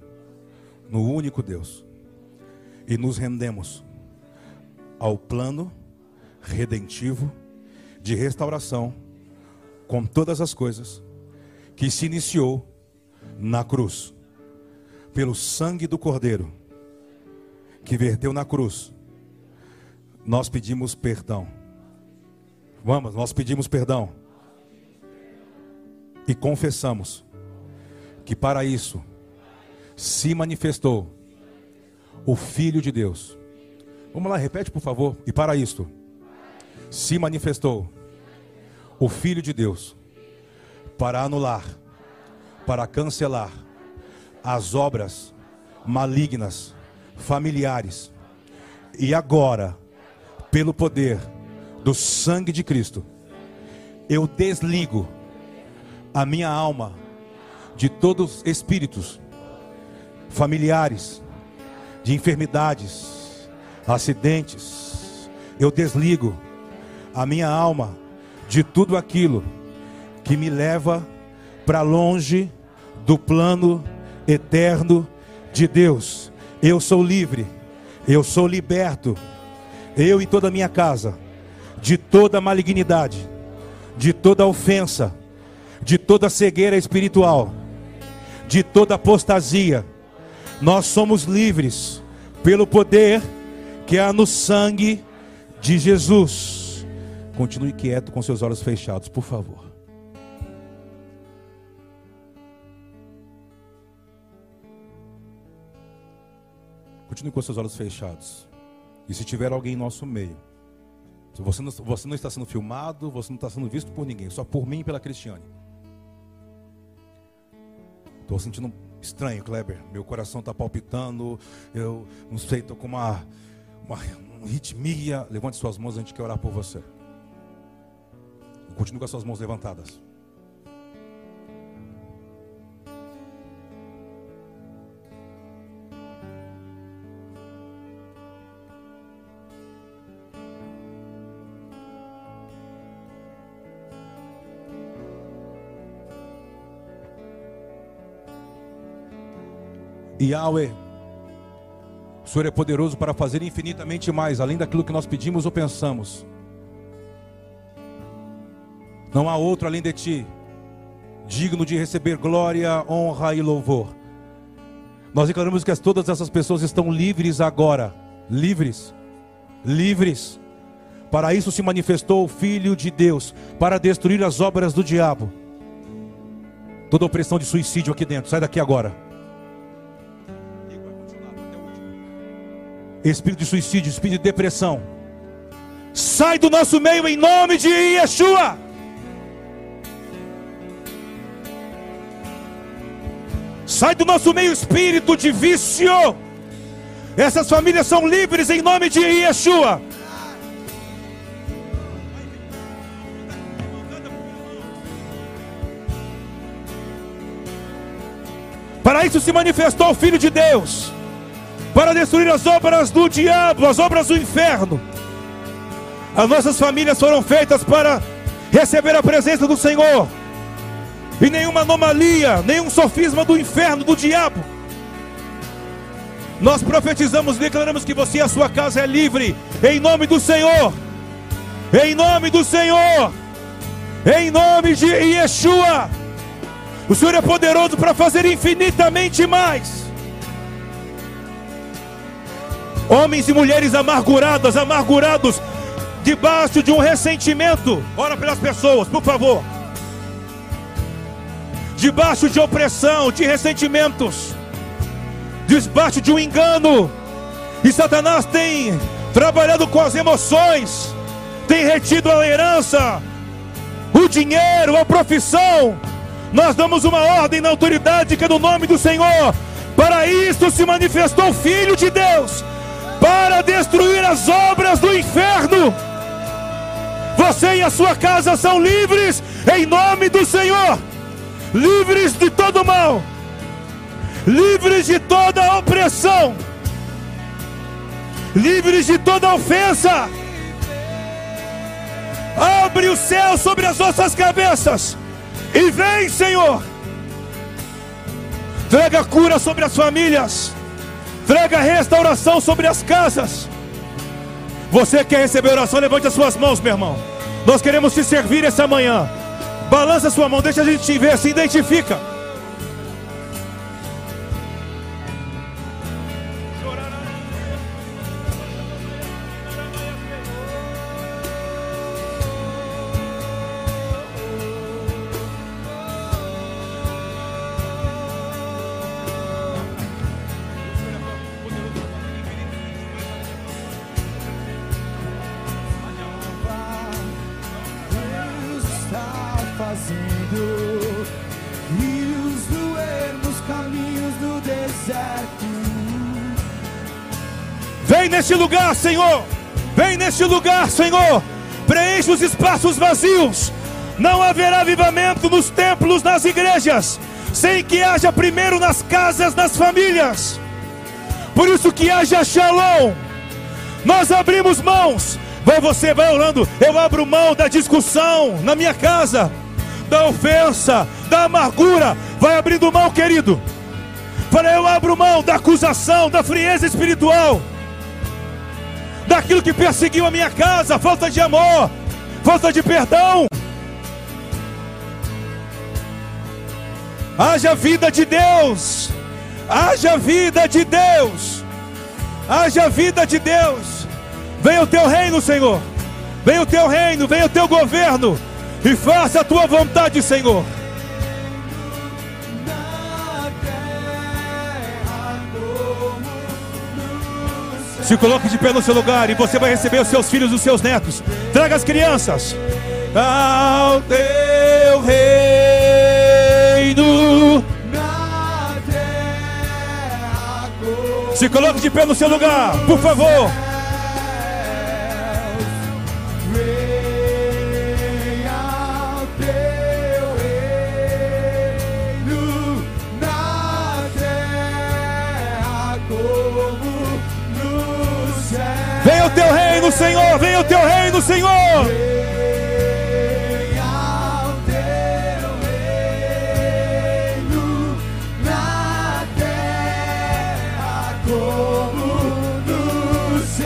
no único Deus e nos rendemos ao plano redentivo de restauração com todas as coisas que se iniciou na cruz, pelo sangue do Cordeiro que verteu na cruz. Nós pedimos perdão Vamos, nós pedimos perdão. E confessamos que para isso se manifestou o Filho de Deus. Vamos lá, repete por favor. E para isto se manifestou o Filho de Deus para anular, para cancelar as obras malignas, familiares. E agora, pelo poder do sangue de Cristo, eu desligo a minha alma de todos os espíritos familiares, de enfermidades, acidentes. Eu desligo a minha alma de tudo aquilo que me leva para longe do plano eterno de Deus. Eu sou livre, eu sou liberto, eu e toda a minha casa de toda malignidade, de toda ofensa, de toda cegueira espiritual, de toda apostasia. Nós somos livres pelo poder que há no sangue de Jesus. Continue quieto com seus olhos fechados, por favor. Continue com seus olhos fechados. E se tiver alguém em nosso meio, você não, você não está sendo filmado, você não está sendo visto por ninguém, só por mim e pela Cristiane. Estou sentindo estranho, Kleber. Meu coração está palpitando. Eu não sei, estou com uma, uma, ritmia. Levante suas mãos, a gente quer orar por você. Continue com as suas mãos levantadas. Yahweh, o Senhor é poderoso para fazer infinitamente mais, além daquilo que nós pedimos ou pensamos. Não há outro além de ti, digno de receber glória, honra e louvor. Nós declaramos que todas essas pessoas estão livres agora, livres, livres. Para isso se manifestou o Filho de Deus, para destruir as obras do diabo. Toda opressão de suicídio aqui dentro, sai daqui agora. Espírito de suicídio, espírito de depressão, sai do nosso meio em nome de Yeshua. Sai do nosso meio espírito de vício. Essas famílias são livres em nome de Yeshua. Para isso se manifestou o Filho de Deus para destruir as obras do diabo, as obras do inferno. As nossas famílias foram feitas para receber a presença do Senhor. E nenhuma anomalia, nenhum sofisma do inferno, do diabo. Nós profetizamos, declaramos que você e a sua casa é livre, em nome do Senhor. Em nome do Senhor. Em nome de Yeshua. O Senhor é poderoso para fazer infinitamente mais Homens e mulheres amarguradas, amargurados, debaixo de um ressentimento. Ora pelas pessoas, por favor. Debaixo de opressão, de ressentimentos, debaixo de um engano. E Satanás tem trabalhado com as emoções, tem retido a herança, o dinheiro, a profissão. Nós damos uma ordem na autoridade que é no nome do Senhor. Para isso se manifestou o Filho de Deus para destruir as obras do inferno. Você e a sua casa são livres em nome do Senhor, livres de todo mal, livres de toda opressão, livres de toda ofensa. Abre o céu sobre as nossas cabeças e vem, Senhor. Traga cura sobre as famílias. Traga restauração sobre as casas. Você quer receber oração? Levante as suas mãos, meu irmão. Nós queremos te servir essa manhã. Balança a sua mão, deixa a gente te ver, se identifica. Neste lugar, Senhor. Vem neste lugar, Senhor. Preenche os espaços vazios. Não haverá avivamento nos templos, nas igrejas, sem que haja primeiro nas casas, nas famílias. Por isso que haja shalom. Nós abrimos mãos. Vai você, vai orando. Eu abro mão da discussão na minha casa, da ofensa, da amargura. Vai abrindo mão, querido. Falei, eu abro mão da acusação, da frieza espiritual daquilo que perseguiu a minha casa, falta de amor, falta de perdão. Haja vida de Deus, haja vida de Deus, haja vida de Deus. Venha o teu reino, Senhor. Venha o teu reino, venha o teu governo e faça a tua vontade, Senhor. Se coloque de pé no seu lugar e você vai receber os seus filhos e os seus netos. Traga as crianças ao teu reino. Se coloque de pé no seu lugar, por favor. Venha o teu reino, Senhor. Venha o teu reino, Senhor.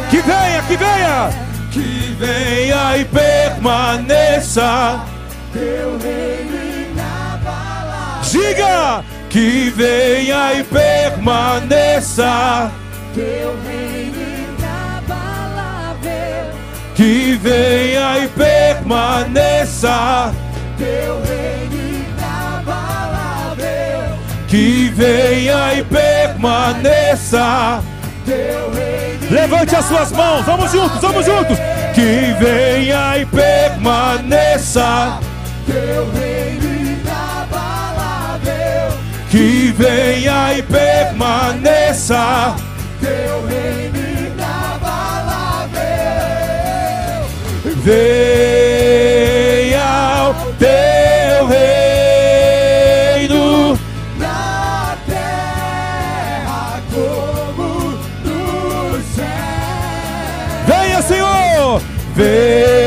Que venha, que venha, que venha e permaneça. Teu reino inabalável. Diga que venha e permaneça. Teu reino que venha e permaneça. Teu reino inabalável. Que venha e permaneça. Teu reino Levante as suas mãos, vamos juntos, vamos juntos. Que venha e permaneça. Teu reino inabalável. Que venha e permaneça. Teu reino venha o teu reino na terra como no céu. Venha, Senhor, venha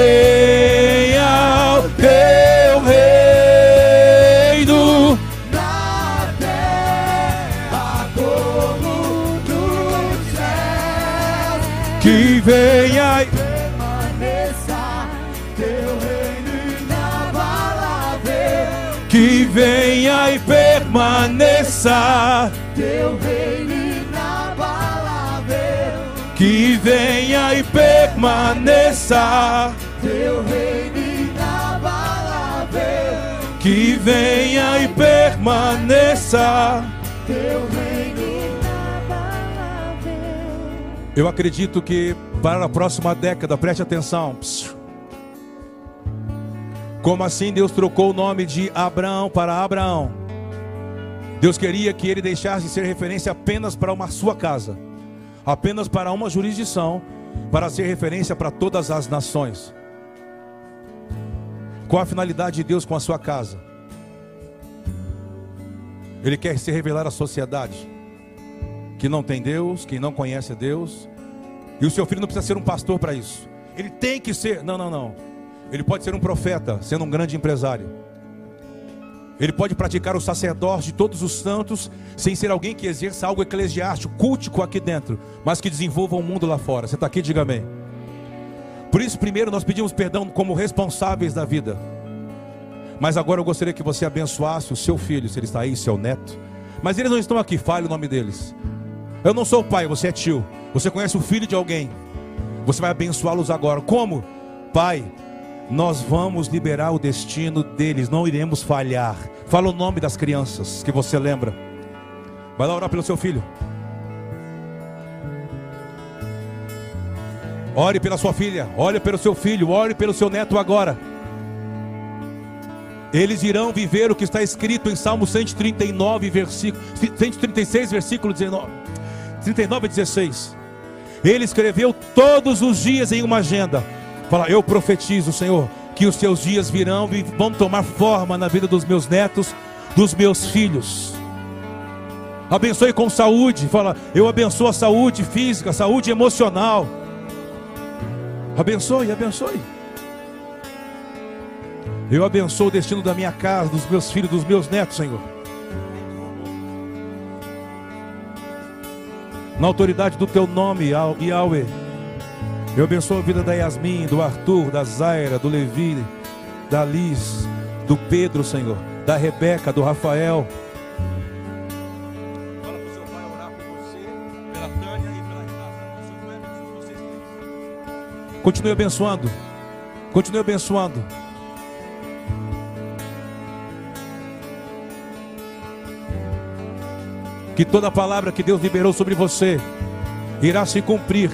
permaneça. Teu reino inabalável. que venha e permaneça. Teu reino inabalável, que venha e permaneça. teu reino inabalável. Eu acredito que para a próxima década, preste atenção. Psiu. Como assim Deus trocou o nome de Abraão para Abraão? Deus queria que ele deixasse de ser referência apenas para uma sua casa, apenas para uma jurisdição, para ser referência para todas as nações. Qual a finalidade de Deus com a sua casa? Ele quer se revelar à sociedade que não tem Deus, que não conhece Deus, e o seu filho não precisa ser um pastor para isso. Ele tem que ser. Não, não, não. Ele pode ser um profeta, sendo um grande empresário. Ele pode praticar o sacerdócio de todos os santos, sem ser alguém que exerça algo eclesiástico, cultico aqui dentro, mas que desenvolva o um mundo lá fora. Você está aqui, diga amém. Por isso, primeiro nós pedimos perdão como responsáveis da vida. Mas agora eu gostaria que você abençoasse o seu filho, se ele está aí, seu neto. Mas eles não estão aqui, fale o nome deles. Eu não sou o pai, você é tio. Você conhece o filho de alguém. Você vai abençoá-los agora. Como? Pai, nós vamos liberar o destino deles, não iremos falhar. Fala o nome das crianças que você lembra. Vai lá orar pelo seu filho. Ore pela sua filha, ore pelo seu filho, ore pelo seu neto agora. Eles irão viver o que está escrito em Salmo 139, versículo 136, versículo 19. 39 e 16. Ele escreveu todos os dias em uma agenda. Fala, eu profetizo, Senhor, que os seus dias virão e vão tomar forma na vida dos meus netos, dos meus filhos. Abençoe com saúde. Fala, eu abençoo a saúde física, saúde emocional. Abençoe, abençoe. Eu abençoo o destino da minha casa, dos meus filhos, dos meus netos, Senhor. Na autoridade do teu nome, Yahweh. Eu abençoo a vida da Yasmin, do Arthur, da Zaira, do Levi, da Liz, do Pedro, Senhor, da Rebeca, do Rafael. Fala para o seu pai orar por você, pela Tânia e pela Renata. Continue abençoando. Continue abençoando. Que toda palavra que Deus liberou sobre você irá se cumprir.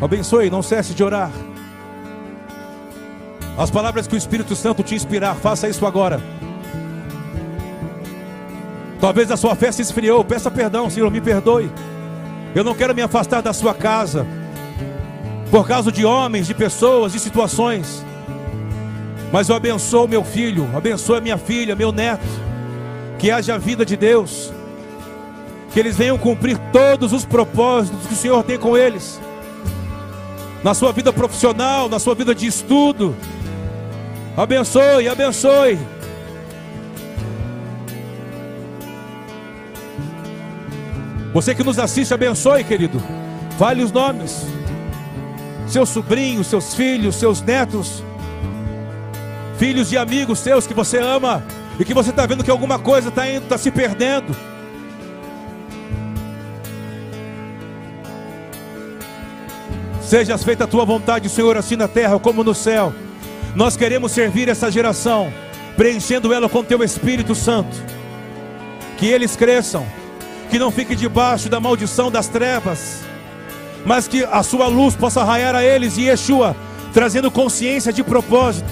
Abençoe, não cesse de orar. As palavras que o Espírito Santo te inspirar, faça isso agora. Talvez a sua fé se esfriou, peça perdão, Senhor, me perdoe. Eu não quero me afastar da sua casa por causa de homens, de pessoas, de situações. Mas eu abençoo meu filho, abençoe minha filha, meu neto. Que haja a vida de Deus. Que eles venham cumprir todos os propósitos que o Senhor tem com eles. Na sua vida profissional, na sua vida de estudo. Abençoe, abençoe. Você que nos assiste, abençoe, querido. Fale os nomes seus sobrinhos, seus filhos, seus netos, filhos de amigos seus que você ama e que você está vendo que alguma coisa está indo, está se perdendo. Seja feita a tua vontade, Senhor, assim na terra como no céu. Nós queremos servir essa geração, preenchendo ela com teu Espírito Santo. Que eles cresçam, que não fiquem debaixo da maldição das trevas mas que a sua luz possa raiar a eles e Yeshua, trazendo consciência de propósito.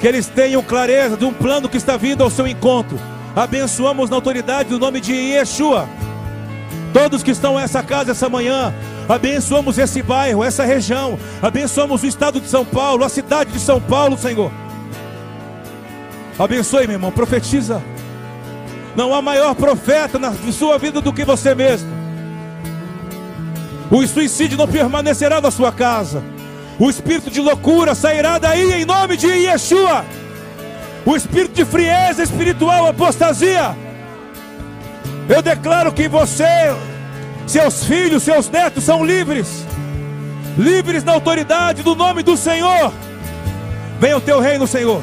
Que eles tenham clareza de um plano que está vindo ao seu encontro. Abençoamos na autoridade do nome de Yeshua. Todos que estão nessa casa essa manhã, abençoamos esse bairro, essa região, abençoamos o estado de São Paulo, a cidade de São Paulo, Senhor. Abençoe, meu irmão, profetiza. Não há maior profeta na sua vida do que você mesmo. O suicídio não permanecerá na sua casa. O espírito de loucura sairá daí em nome de Yeshua. O espírito de frieza espiritual, apostasia. Eu declaro que você, seus filhos, seus netos são livres. Livres na autoridade do nome do Senhor. Venha o teu reino, Senhor.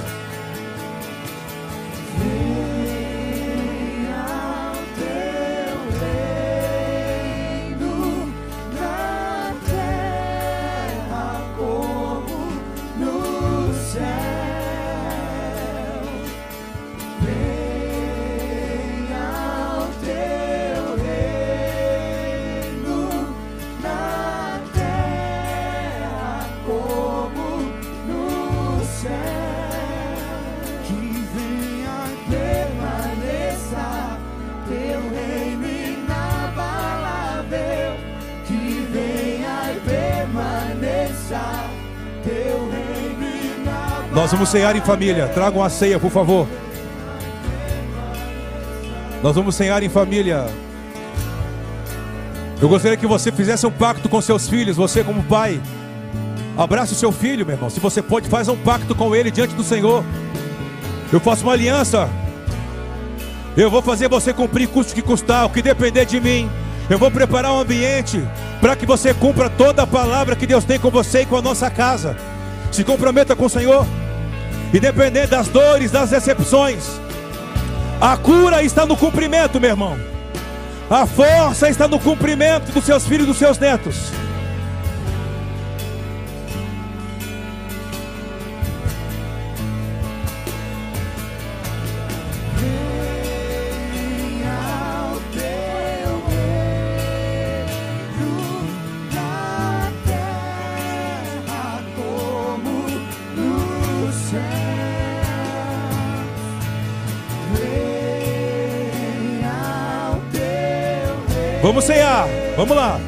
Vamos cear em família. Tragam a ceia, por favor. Nós vamos cear em família. Eu gostaria que você fizesse um pacto com seus filhos, você como pai. Abrace o seu filho, meu irmão. Se você pode, faz um pacto com ele diante do Senhor. Eu faço uma aliança. Eu vou fazer você cumprir custo que custar, o que depender de mim. Eu vou preparar um ambiente para que você cumpra toda a palavra que Deus tem com você e com a nossa casa. Se comprometa com o Senhor. Independente das dores, das decepções. A cura está no cumprimento, meu irmão. A força está no cumprimento dos seus filhos e dos seus netos. Vamos cear. Vamos lá.